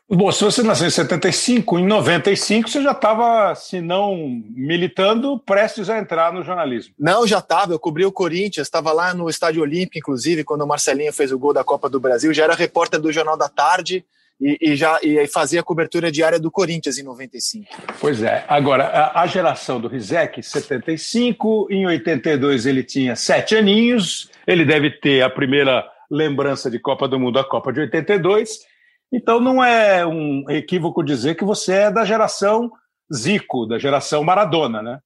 Bom, se você nasceu em 75, em 95 você já estava, se não militando, prestes a entrar no jornalismo. Não, já estava. Eu cobri o Corinthians, estava lá no Estádio Olímpico, inclusive, quando o Marcelinho fez o gol da Copa do Brasil. Já era repórter do Jornal da Tarde e, e, já e fazia a cobertura diária do Corinthians em 95. Pois é. Agora, a, a geração do Rizek, 75, em 82 ele tinha sete aninhos, ele deve ter a primeira lembrança de Copa do Mundo, a Copa de 82. Então não é um equívoco dizer que você é da geração Zico, da geração Maradona, né?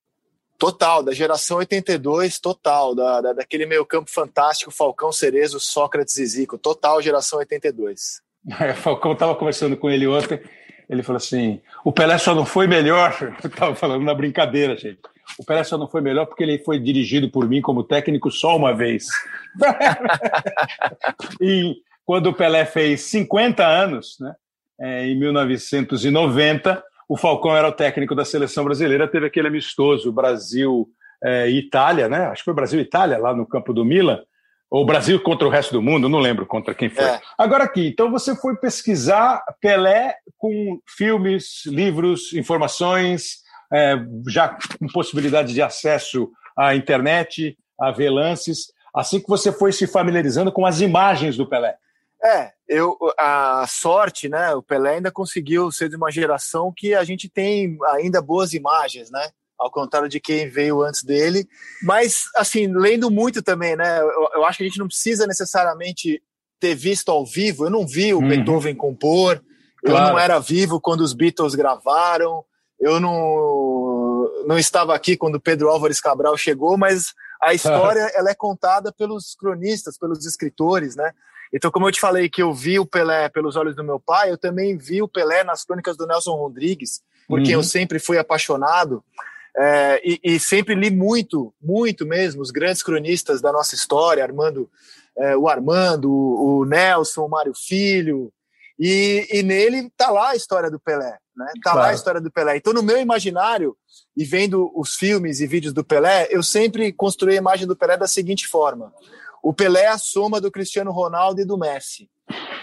Total, da geração 82, total, da, da, daquele meio campo fantástico, Falcão, Cerezo, Sócrates e Zico, total geração 82. Falcão estava conversando com ele ontem, ele falou assim: o Pelé só não foi melhor, estava falando na brincadeira, gente. O Pelé só não foi melhor porque ele foi dirigido por mim como técnico só uma vez. e quando o Pelé fez 50 anos, né, é, em 1990, o Falcão era o técnico da seleção brasileira, teve aquele amistoso Brasil é, né? Acho que foi Brasil Itália lá no campo do Milan. Ou Brasil contra o resto do mundo, não lembro contra quem foi. É. Agora aqui, então você foi pesquisar Pelé com filmes, livros, informações, é, já com possibilidade de acesso à internet, a ver lances, assim que você foi se familiarizando com as imagens do Pelé. É, eu, a sorte, né? O Pelé ainda conseguiu ser de uma geração que a gente tem ainda boas imagens, né? Ao contrário de quem veio antes dele. Mas, assim, lendo muito também, né? Eu, eu acho que a gente não precisa necessariamente ter visto ao vivo. Eu não vi o uhum. Beethoven compor, claro. eu não era vivo quando os Beatles gravaram, eu não, não estava aqui quando Pedro Álvares Cabral chegou, mas a história ela é contada pelos cronistas, pelos escritores, né? Então, como eu te falei que eu vi o Pelé pelos olhos do meu pai, eu também vi o Pelé nas crônicas do Nelson Rodrigues, porque uhum. eu sempre fui apaixonado. É, e, e, sempre li muito, muito mesmo, os grandes cronistas da nossa história, Armando, é, o Armando, o, Nelson, o Mário Filho, e, e, nele tá lá a história do Pelé, né? Tá claro. lá a história do Pelé. Então, no meu imaginário, e vendo os filmes e vídeos do Pelé, eu sempre construí a imagem do Pelé da seguinte forma: o Pelé é a soma do Cristiano Ronaldo e do Messi.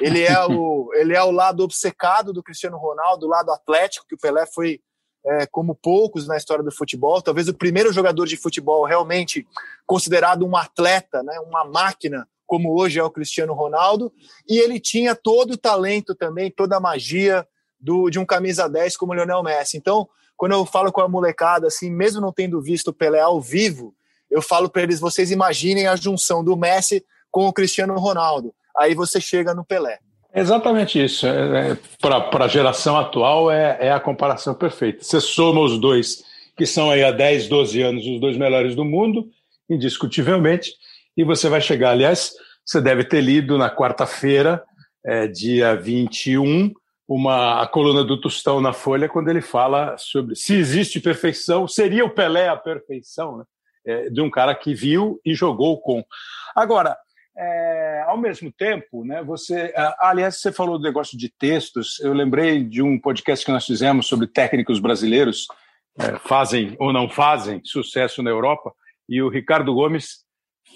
Ele é o, ele é o lado obcecado do Cristiano Ronaldo, o lado atlético, que o Pelé foi é, como poucos na história do futebol, talvez o primeiro jogador de futebol realmente considerado um atleta, né, uma máquina, como hoje é o Cristiano Ronaldo, e ele tinha todo o talento também, toda a magia do, de um camisa 10 como o Lionel Messi. Então, quando eu falo com a molecada, assim, mesmo não tendo visto o Pelé ao vivo, eu falo para eles: vocês imaginem a junção do Messi com o Cristiano Ronaldo. Aí você chega no Pelé. Exatamente isso. É, é, Para a geração atual, é, é, a comparação perfeita. Você soma os dois, que são aí há 10, 12 anos os dois melhores do mundo, indiscutivelmente, e você vai chegar. Aliás, você deve ter lido na quarta-feira, é, dia 21, uma, a coluna do Tostão na Folha, quando ele fala sobre se existe perfeição, seria o Pelé a perfeição, né? É, de um cara que viu e jogou com. Agora, é, ao mesmo tempo, né, você, aliás, você falou do negócio de textos. Eu lembrei de um podcast que nós fizemos sobre técnicos brasileiros é, fazem ou não fazem sucesso na Europa. E o Ricardo Gomes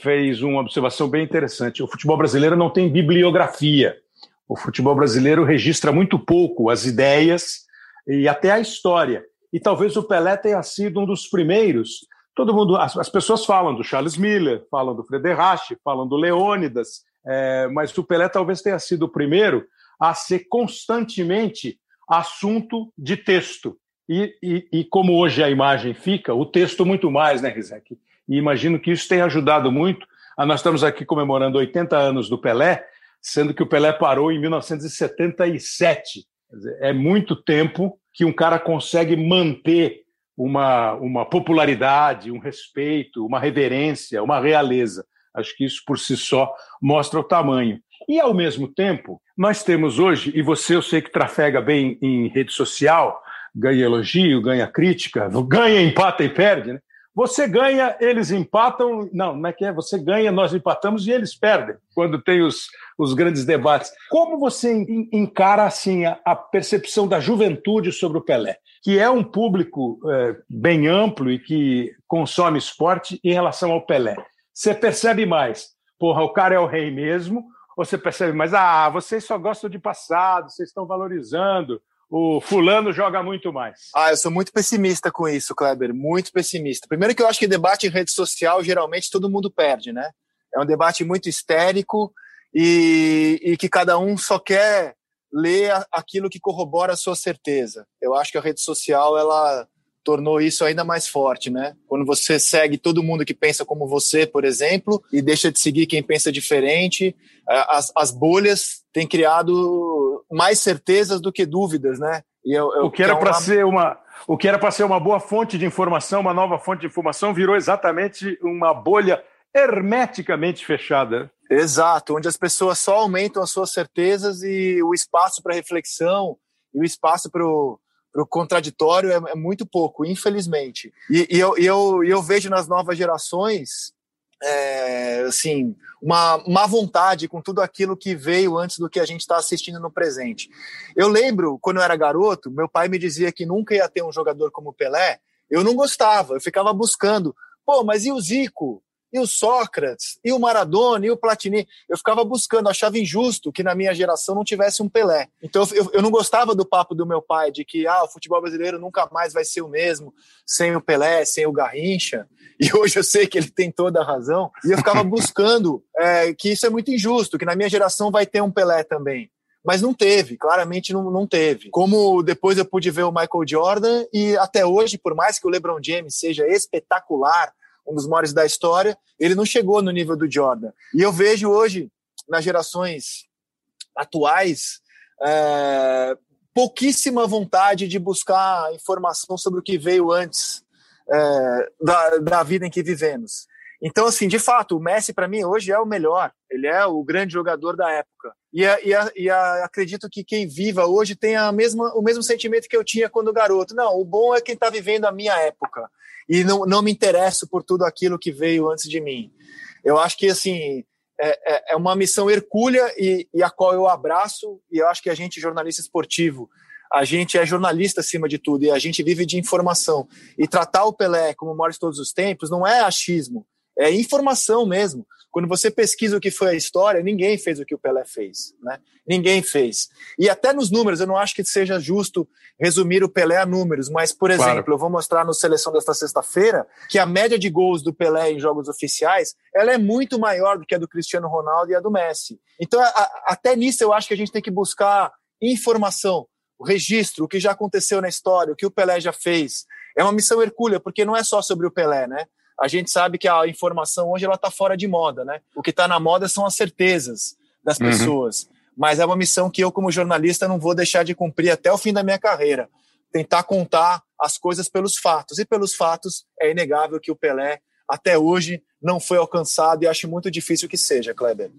fez uma observação bem interessante. O futebol brasileiro não tem bibliografia. O futebol brasileiro registra muito pouco as ideias e até a história. E talvez o Pelé tenha sido um dos primeiros todo mundo, as, as, pessoas falam do Charles Miller, falam do Frederich, falam do Leônidas, é, mas o Pelé talvez tenha sido o primeiro a ser constantemente assunto de texto. E, e, e como hoje a imagem fica, o texto muito mais, né, Rizek? E imagino que isso tenha ajudado muito. Ah, nós estamos aqui comemorando 80 anos do Pelé, sendo que o Pelé parou em 1977. Dizer, é muito tempo que um cara consegue manter uma, uma popularidade, um respeito, uma reverência, uma realeza. Acho que isso por si só mostra o tamanho. E, ao mesmo tempo, nós temos hoje, e você eu sei que trafega bem em rede social, ganha elogio, ganha crítica, ganha, empata e perde, né? Você ganha, eles empatam. Não, não é que é? Você ganha, nós empatamos e eles perdem, quando tem os, os grandes debates. Como você encara assim a, a percepção da juventude sobre o Pelé? que é um público é, bem amplo e que consome esporte em relação ao Pelé. Você percebe mais, porra, o cara é o rei mesmo, ou você percebe mais, ah, vocês só gostam de passado, vocês estão valorizando, o fulano joga muito mais. Ah, eu sou muito pessimista com isso, Kleber, muito pessimista. Primeiro que eu acho que debate em rede social, geralmente todo mundo perde, né? É um debate muito histérico e, e que cada um só quer ler aquilo que corrobora a sua certeza. Eu acho que a rede social ela tornou isso ainda mais forte, né? Quando você segue todo mundo que pensa como você, por exemplo, e deixa de seguir quem pensa diferente, as, as bolhas têm criado mais certezas do que dúvidas, né? Eu, eu, o que era para uma... ser uma o que era para ser uma boa fonte de informação, uma nova fonte de informação, virou exatamente uma bolha hermeticamente fechada. Exato, onde as pessoas só aumentam as suas certezas e o espaço para reflexão e o espaço para o contraditório é, é, muito pouco, infelizmente. E, e eu, eu, eu vejo nas novas gerações é, assim, uma má vontade com tudo aquilo que veio antes do que a gente está assistindo no presente. Eu lembro, quando eu era garoto, meu pai me dizia que nunca ia ter um jogador como Pelé. Eu não gostava, eu ficava buscando. Pô, mas e o Zico? E o Sócrates, e o Maradona, e o Platini. Eu ficava buscando, achava injusto que na minha geração não tivesse um Pelé. Então eu, eu não gostava do papo do meu pai de que ah, o futebol brasileiro nunca mais vai ser o mesmo sem o Pelé, sem o Garrincha. E hoje eu sei que ele tem toda a razão. E eu ficava buscando é, que isso é muito injusto, que na minha geração vai ter um Pelé também mas não teve, claramente não, não teve. Como depois eu pude ver o Michael Jordan, e até hoje, por mais que o LeBron James seja espetacular, um dos maiores da história, ele não chegou no nível do Jordan. E eu vejo hoje, nas gerações atuais, é, pouquíssima vontade de buscar informação sobre o que veio antes é, da, da vida em que vivemos. Então, assim, de fato, o Messi para mim hoje é o melhor. Ele é o grande jogador da época. E, e, e acredito que quem viva hoje tem a mesma, o mesmo sentimento que eu tinha quando garoto. Não, o bom é quem está vivendo a minha época e não, não me interesso por tudo aquilo que veio antes de mim. Eu acho que, assim, é, é, é uma missão hercúlea e, e a qual eu abraço, e eu acho que a gente, jornalista esportivo, a gente é jornalista acima de tudo e a gente vive de informação. E tratar o Pelé como o maior de todos os tempos não é achismo, é informação mesmo. Quando você pesquisa o que foi a história, ninguém fez o que o Pelé fez, né? Ninguém fez. E até nos números, eu não acho que seja justo resumir o Pelé a números, mas, por exemplo, claro. eu vou mostrar no seleção desta sexta-feira que a média de gols do Pelé em jogos oficiais, ela é muito maior do que a do Cristiano Ronaldo e a do Messi. Então, a, até nisso eu acho que a gente tem que buscar informação, o registro, o que já aconteceu na história, o que o Pelé já fez. É uma missão hercúlea, porque não é só sobre o Pelé, né? A gente sabe que a informação hoje ela está fora de moda, né? O que está na moda são as certezas das uhum. pessoas. Uhum. Mas é uma missão que eu, como jornalista, não vou deixar de cumprir até o fim da minha carreira. Tentar contar as coisas pelos fatos. E pelos fatos, é inegável que o Pelé, até hoje, não foi alcançado e acho muito difícil que seja, Kleber.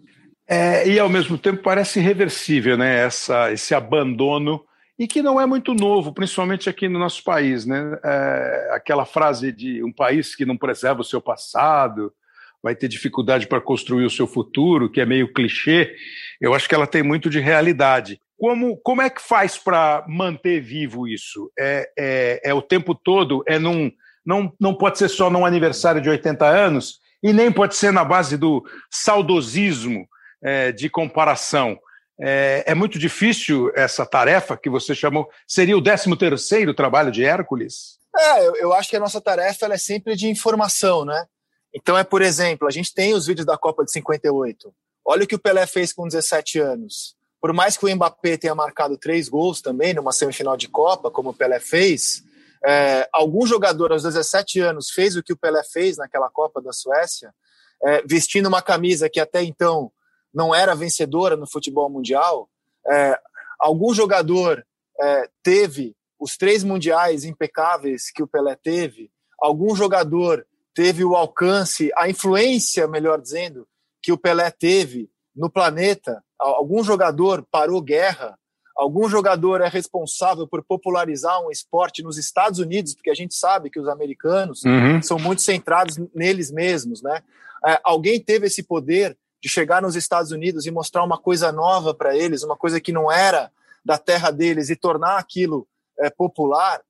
É, e, ao mesmo tempo, parece irreversível né? Essa, esse abandono e que não é muito novo, principalmente aqui no nosso país. Né? É, aquela frase de um país que não preserva o seu passado vai ter dificuldade para construir o seu futuro, que é meio clichê, eu acho que ela tem muito de realidade. Como, como é que faz para manter vivo isso? É, é, é, o tempo todo? É num, não, não pode ser só num aniversário de 80 anos e nem pode ser na base do saudosismo é, de comparação. É, é, muito difícil essa tarefa que você chamou. Seria o 13 terceiro trabalho de Hércules? É, eu, eu acho que a nossa tarefa é sempre de informação, né? Então é, por exemplo, a gente tem os vídeos da Copa de 58. Olha o que o Pelé fez com 17 anos. Por mais que o Mbappé tenha marcado três gols também numa semifinal de Copa, como o Pelé fez, é, algum jogador aos 17 anos fez o que o Pelé fez naquela Copa da Suécia, é, vestindo uma camisa que até então não era vencedora no futebol mundial. É, algum jogador é, teve os três mundiais impecáveis que o Pelé teve. Algum jogador teve o alcance, a influência, melhor dizendo, que o Pelé teve no planeta. Algum jogador parou guerra, algum jogador é responsável por popularizar um esporte nos Estados Unidos, porque a gente sabe que os americanos uhum. são muito centrados neles mesmos, né? É, alguém teve esse poder de chegar nos Estados Unidos e mostrar uma coisa nova para eles, uma coisa que não era da terra deles e tornar aquilo é, popular.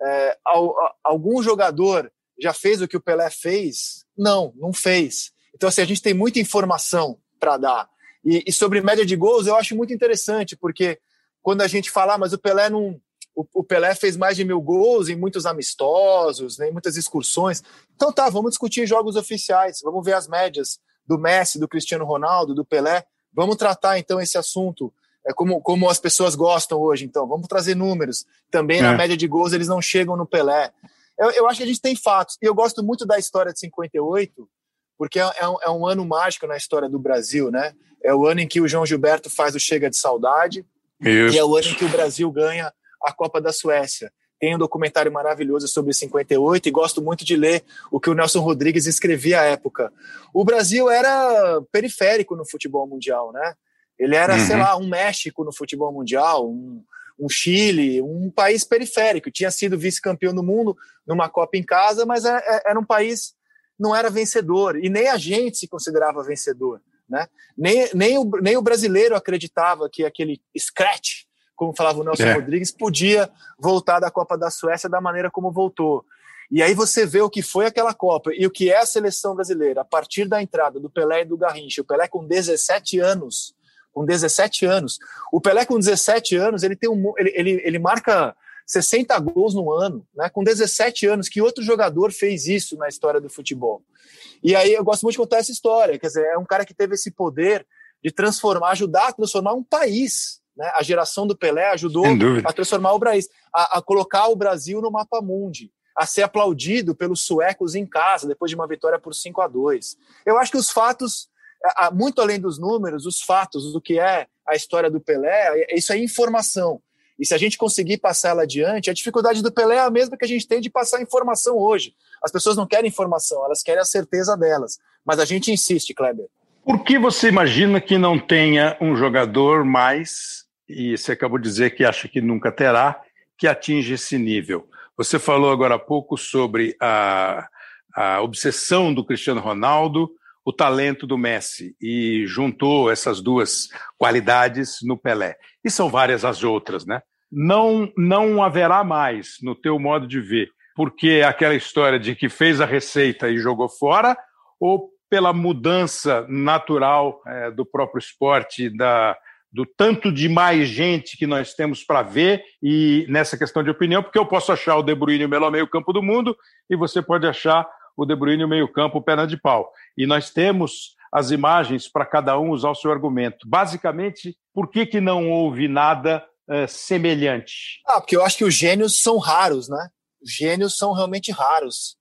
É, algum jogador já fez o que o Pelé fez? Não, não fez. Então, assim, a gente tem muita informação para dar. E, e, sobre média de gols, eu acho muito interessante, porque quando a gente fala, ah, mas o Pelé não. O, Pelé fez mais de mil gols em muitos amistosos, né, em muitas excursões. Então tá, vamos discutir jogos oficiais, vamos ver as médias do Messi, do Cristiano Ronaldo, do Pelé. Vamos tratar então esse assunto é como, como as pessoas gostam hoje. Então, vamos trazer números. Também é. na média de gols eles não chegam no Pelé. Eu, eu, acho que a gente tem fatos. E eu gosto muito da história de 58, porque é, é, um, é um ano mágico na história do Brasil, né? É o ano em que o João Gilberto faz o Chega de Saudade. Isso. E é o ano em que o Brasil ganha a Copa da Suécia. Tem um documentário maravilhoso sobre 58 e gosto muito de ler o que o Nelson Rodrigues escrevia à época. O Brasil era periférico no futebol mundial, né? Ele era, uhum. sei lá, um México no futebol mundial, um, um Chile, um país periférico. Tinha sido vice-campeão do mundo numa Copa em casa, mas é, é, era um país não era vencedor e nem a gente se considerava vencedor, né? Nem, nem, o, nem o brasileiro acreditava que aquele scratch, como falava o Nelson é. Rodrigues, podia voltar da Copa da Suécia da maneira como voltou. E aí você vê o que foi aquela Copa e o que é a seleção brasileira a partir da entrada do Pelé e do Garrincha. O Pelé com 17 anos, com 17 anos. O Pelé com 17 anos, ele tem um, ele, ele, ele marca 60 gols no ano, né? Com 17 anos, que outro jogador fez isso na história do futebol? E aí eu gosto muito de contar essa história, quer dizer, é um cara que teve esse poder de transformar, ajudar a transformar um país. Né? A geração do Pelé ajudou a transformar o país, a, a colocar o Brasil no mapa mundi a ser aplaudido pelos suecos em casa depois de uma vitória por 5 a 2. Eu acho que os fatos muito além dos números, os fatos do que é a história do Pelé, isso é informação. E se a gente conseguir passar ela adiante, a dificuldade do Pelé é a mesma que a gente tem de passar informação hoje. As pessoas não querem informação, elas querem a certeza delas. Mas a gente insiste, Kleber. Por que você imagina que não tenha um jogador mais, e você acabou de dizer que acha que nunca terá, que atinge esse nível? Você falou agora há pouco sobre a, a obsessão do Cristiano Ronaldo o talento do Messi e juntou essas duas qualidades no Pelé. E são várias as outras, né? Não, não haverá mais, no teu modo de ver, porque aquela história de que fez a receita e jogou fora, ou pela mudança natural é, do próprio esporte, da, do tanto de mais gente que nós temos para ver e nessa questão de opinião, porque eu posso achar o De Bruyne o melhor meio campo do mundo e você pode achar o De Bruyne o meio campo, perna de pau. E nós temos as imagens para cada um usar o seu argumento. Basicamente, por que, que não houve nada é, semelhante? Ah, porque eu acho que os gênios são raros, né? Os gênios são realmente raros.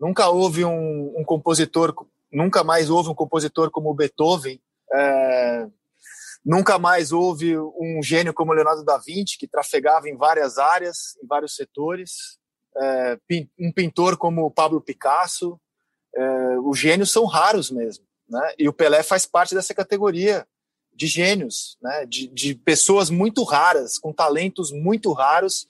Nunca houve um, um compositor, nunca mais houve um compositor como Beethoven. É, nunca mais houve um gênio como Leonardo da Vinci, que trafegava em várias áreas, em vários setores é, um pintor como Pablo Picasso, é, os gênios são raros mesmo, né? E o Pelé faz parte dessa categoria de gênios, né? De, de pessoas muito raras, com talentos muito raros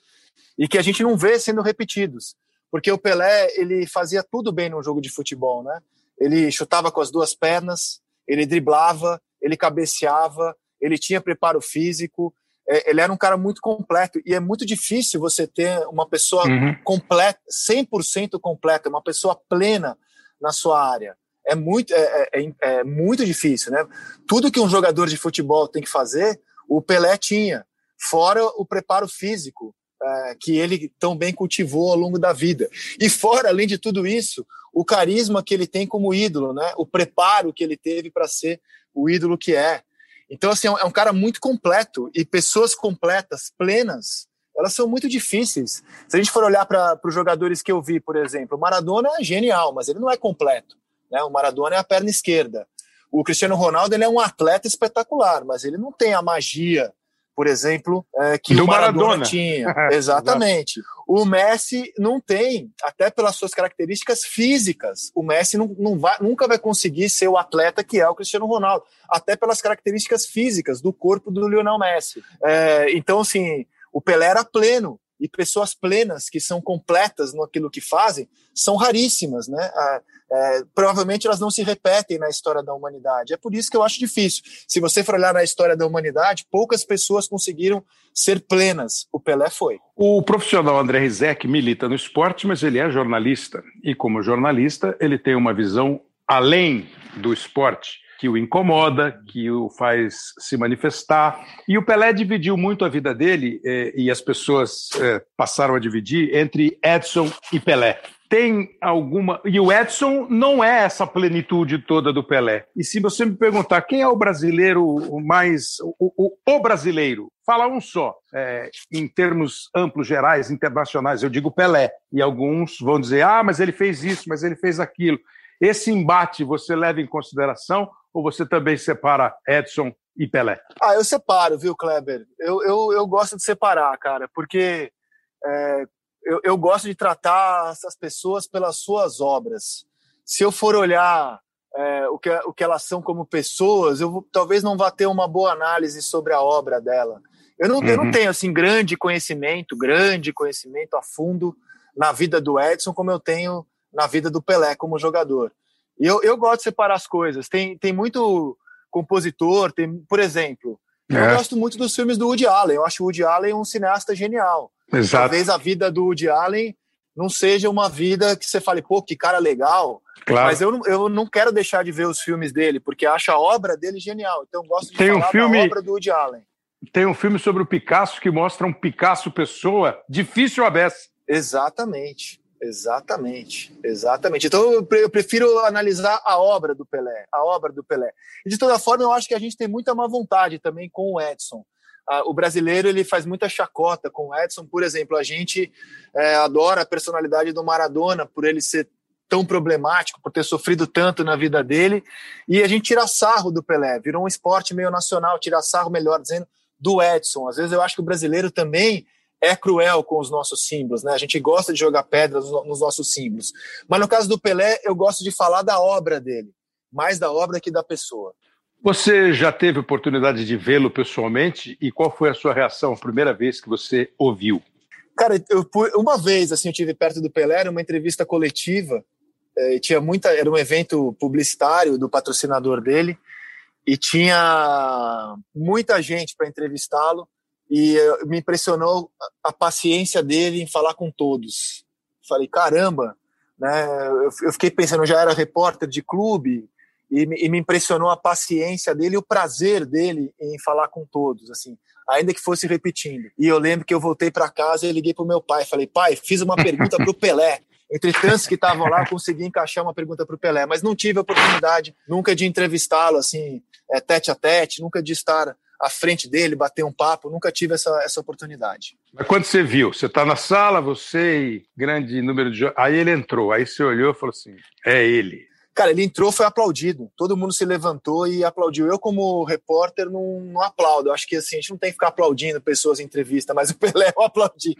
e que a gente não vê sendo repetidos, porque o Pelé ele fazia tudo bem no jogo de futebol, né? Ele chutava com as duas pernas, ele driblava, ele cabeceava, ele tinha preparo físico, é, ele era um cara muito completo e é muito difícil você ter uma pessoa uhum. completa, 100% completa, uma pessoa plena na sua área. É muito, é, é, é, é, muito difícil, né? Tudo que um jogador de futebol tem que fazer, o Pelé tinha, fora o preparo físico, é, que ele tão bem cultivou ao longo da vida. E fora, além de tudo isso, o carisma que ele tem como ídolo, né? O preparo que ele teve para ser o ídolo que é. Então, assim, é um cara muito completo e pessoas completas, plenas, elas são muito difíceis. Se a gente for olhar para os jogadores que eu vi, por exemplo, o Maradona é genial, mas ele não é completo. Né? O Maradona é a perna esquerda. O Cristiano Ronaldo ele é um atleta espetacular, mas ele não tem a magia, por exemplo, é, que Do o Maradona, Maradona. tinha. Exatamente. o Messi não tem, até pelas suas características físicas. O Messi não, não vai, nunca vai conseguir ser o atleta que é o Cristiano Ronaldo, até pelas características físicas do corpo do Lionel Messi. É, então, assim, o Pelé era pleno. E pessoas plenas, que são completas naquilo que fazem, são raríssimas, né? É, provavelmente elas não se repetem na história da humanidade. É por isso que eu acho difícil. Se você for olhar na história da humanidade, poucas pessoas conseguiram ser plenas. O Pelé foi. O profissional André Rizek milita no esporte, mas ele é jornalista. E como jornalista, ele tem uma visão além do esporte, que o incomoda, que o faz se manifestar. E o Pelé dividiu muito a vida dele, eh, e as pessoas eh, passaram a dividir, entre Edson e Pelé. Tem alguma. E o Edson não é essa plenitude toda do Pelé. E se você me perguntar quem é o brasileiro mais. O, o, o brasileiro, fala um só. É, em termos amplos, gerais, internacionais, eu digo Pelé. E alguns vão dizer, ah, mas ele fez isso, mas ele fez aquilo. Esse embate você leva em consideração ou você também separa Edson e Pelé? Ah, eu separo, viu, Kleber? Eu, eu, eu gosto de separar, cara, porque é, eu, eu gosto de tratar essas pessoas pelas suas obras. Se eu for olhar é, o, que, o que elas são como pessoas, eu vou- talvez não vá ter uma boa análise sobre a obra dela. Eu não, eu não Uhum. tenho assim grande conhecimento, grande conhecimento a fundo na vida do Edson como eu tenho na vida do Pelé como jogador. E eu, eu gosto de separar as coisas. Tem, tem muito compositor, tem, por exemplo, eu É. gosto muito dos filmes do Woody Allen. Eu acho o Woody Allen um cineasta genial. Exato. Talvez a vida do Woody Allen não seja uma vida que você fale, pô, que cara legal. Claro. Mas eu, não- eu não quero deixar de ver os filmes dele, porque acho a obra dele genial. Então eu gosto de Tem um falar filme- da obra do Woody Allen. Tem um filme sobre o Picasso que mostra um Picasso pessoa difícil a beça. Exatamente. Exatamente, exatamente. Então eu prefiro analisar a obra do Pelé, a obra do Pelé. E de toda forma, eu acho que a gente tem muita má vontade também com o Edson. O brasileiro ele faz muita chacota com o Edson, por exemplo. A gente eh, adora a personalidade do Maradona por ele ser tão problemático, por ter sofrido tanto na vida dele, e a gente tira sarro do Pelé. Virou um esporte meio nacional, tirar sarro, melhor dizendo, do Edson. Às vezes eu acho que o brasileiro também é cruel com os nossos símbolos, né? A gente gosta de jogar pedras no- nos nossos símbolos. Mas no caso do Pelé, eu gosto de falar da obra dele, mais da obra que da pessoa. Você já teve oportunidade de vê-lo pessoalmente e qual foi a sua reação a primeira vez que você ouviu? Cara, eu, uma vez assim eu tive perto do Pelé, era uma entrevista coletiva, eh, tinha muita, era um evento publicitário do patrocinador dele e tinha muita gente para entrevistá-lo e eh, me impressionou a, paciência dele em falar com todos. Falei, caramba, né? Eu fiquei pensando, eu já era repórter de clube e, e me impressionou a paciência dele e o prazer dele em falar com todos, assim, ainda que fosse repetindo. E eu lembro que eu voltei para casa e liguei pro meu pai, falei, pai, fiz uma pergunta pro Pelé. Entre tantos que estavam lá, eu consegui encaixar uma pergunta pro Pelé, mas não tive a oportunidade nunca de entrevistá-lo assim, é, tete a tete, nunca de estar à frente dele, bater um papo, nunca tive essa, essa oportunidade. Mas quando você viu, você está na sala, você e grande número de. Aí ele entrou, aí você olhou e falou assim: é ele. Cara, ele entrou, foi aplaudido. Todo mundo se levantou e aplaudiu. Eu, como repórter, não, não aplaudo. Eu acho que assim, a gente não tem que ficar aplaudindo pessoas em entrevista, mas o Pelé eu aplaudi.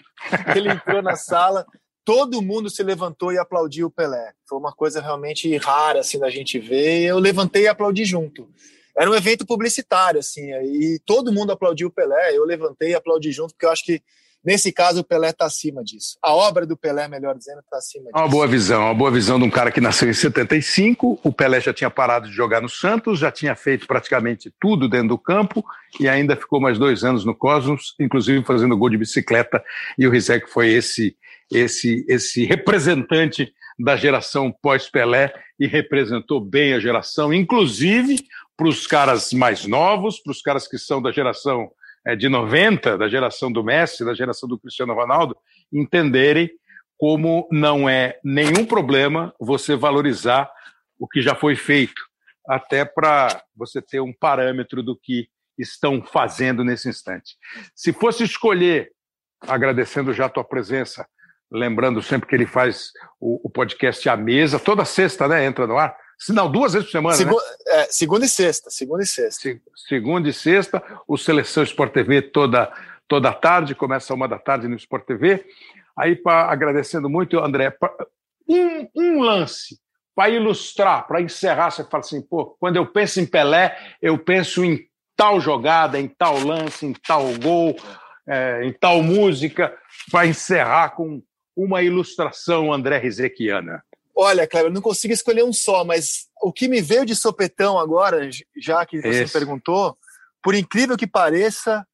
Ele entrou na sala, todo mundo se levantou e aplaudiu o Pelé. Foi uma coisa realmente rara assim da gente ver. Eu levantei e aplaudi junto. Era um evento publicitário, assim, e todo mundo aplaudiu o Pelé. Eu levantei e aplaudi junto, porque eu acho que nesse caso o Pelé está acima disso. A obra do Pelé, melhor dizendo, está acima disso. Uma boa visão, uma boa visão de um cara que nasceu em 75. O Pelé já tinha parado de jogar no Santos, já tinha feito praticamente tudo dentro do campo e ainda ficou mais dois anos no Cosmos, inclusive fazendo gol de bicicleta. E o Rizek foi esse, esse, esse representante da geração pós-Pelé e representou bem a geração, inclusive para os caras mais novos, para os caras que são da geração de 90, da geração do Messi, da geração do Cristiano Ronaldo, entenderem como não é nenhum problema você valorizar o que já foi feito, até para você ter um parâmetro do que estão fazendo nesse instante. Se fosse escolher, agradecendo já a tua presença, lembrando sempre que ele faz o, o podcast à mesa, toda sexta, né? Entra no ar. Não, duas vezes por semana. Segu né? é, segunda e sexta, segunda e sexta. Se, segunda e sexta, o Seleção Sport TV toda, toda tarde, começa uma da tarde no Sport TV. Aí, pra, agradecendo muito, André, pra, um, um lance para ilustrar, para encerrar, você fala assim, pô, quando eu penso em Pelé, eu penso em tal jogada, em tal lance, em tal gol, é, em tal música, para encerrar com uma ilustração André Rizequiana. Olha, Cleber, não consigo escolher um só, mas o que me veio de sopetão agora, já que você Esse. perguntou, por incrível que pareça,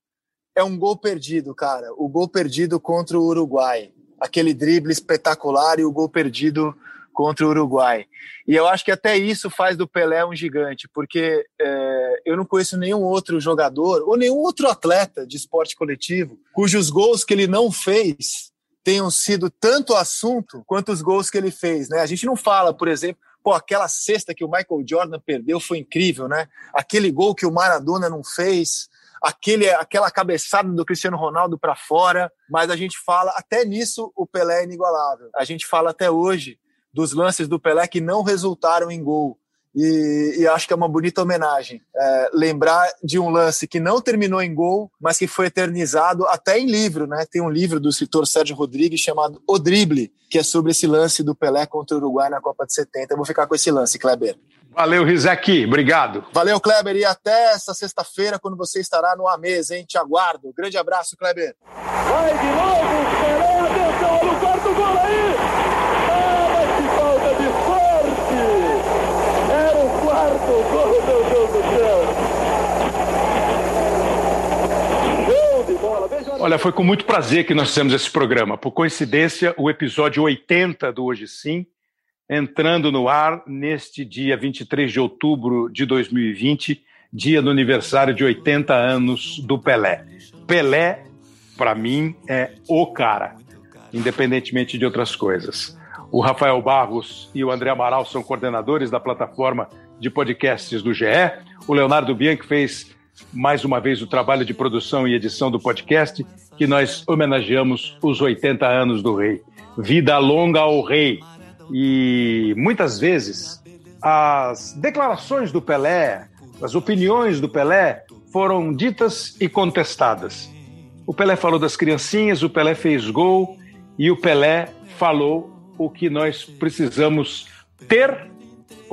é um gol perdido, cara. O gol perdido contra o Uruguai. Aquele drible espetacular e o gol perdido contra o Uruguai. E eu acho que até isso faz do Pelé um gigante, porque é, eu não conheço nenhum outro jogador ou nenhum outro atleta de esporte coletivo cujos gols que ele não fez tenham sido tanto assunto quanto os gols que ele fez, né? A gente não fala, por exemplo, pô, aquela cesta que o Michael Jordan perdeu foi incrível, né? Aquele gol que o Maradona não fez, aquele, aquela cabeçada do Cristiano Ronaldo para fora, mas a gente fala, até nisso o Pelé é inigualável. A gente fala até hoje dos lances do Pelé que não resultaram em gol. E, e, acho que é uma bonita homenagem. É, lembrar de um lance que não terminou em gol, mas que foi eternizado até em livro, né? Tem um livro do escritor Sérgio Rodrigues chamado O Drible, que é sobre esse lance do Pelé contra o Uruguai na Copa de 70. Eu vou ficar com esse lance, Kleber. Valeu, Rizek. Obrigado. Valeu, Kleber. E até essa sexta-feira, quando você estará no A Mesa, hein? Te aguardo. Grande abraço, Kleber. Vai de novo, Pelé, atenção, no quarto gol aí! Olha, foi com muito prazer que nós fizemos esse programa. Por coincidência, o episódio 80 do Hoje Sim, entrando no ar neste dia 23 de outubro de 2020, dia do aniversário de 80 anos do Pelé. Pelé, para mim, é o cara, independentemente de outras coisas. O Rafael Barros e o André Amaral são coordenadores da plataforma de podcasts do GE. O Leonardo Bianchi fez mais uma vez o trabalho de produção e edição do podcast, que nós homenageamos os 80 anos do rei. Vida longa ao rei. E muitas vezes as declarações do Pelé, as opiniões do Pelé foram ditas e contestadas. O Pelé falou das criancinhas, o Pelé fez gol e o Pelé falou o que nós precisamos ter,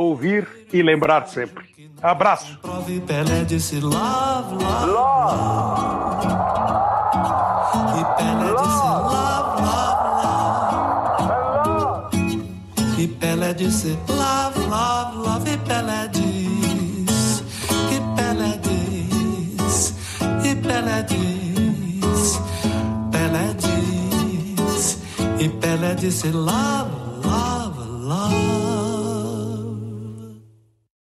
ouvir e lembrar sempre. Abraço. Pelé love, love, love. E Pelé. E Pelé. E Pelé. E Pelé disse love, love, love.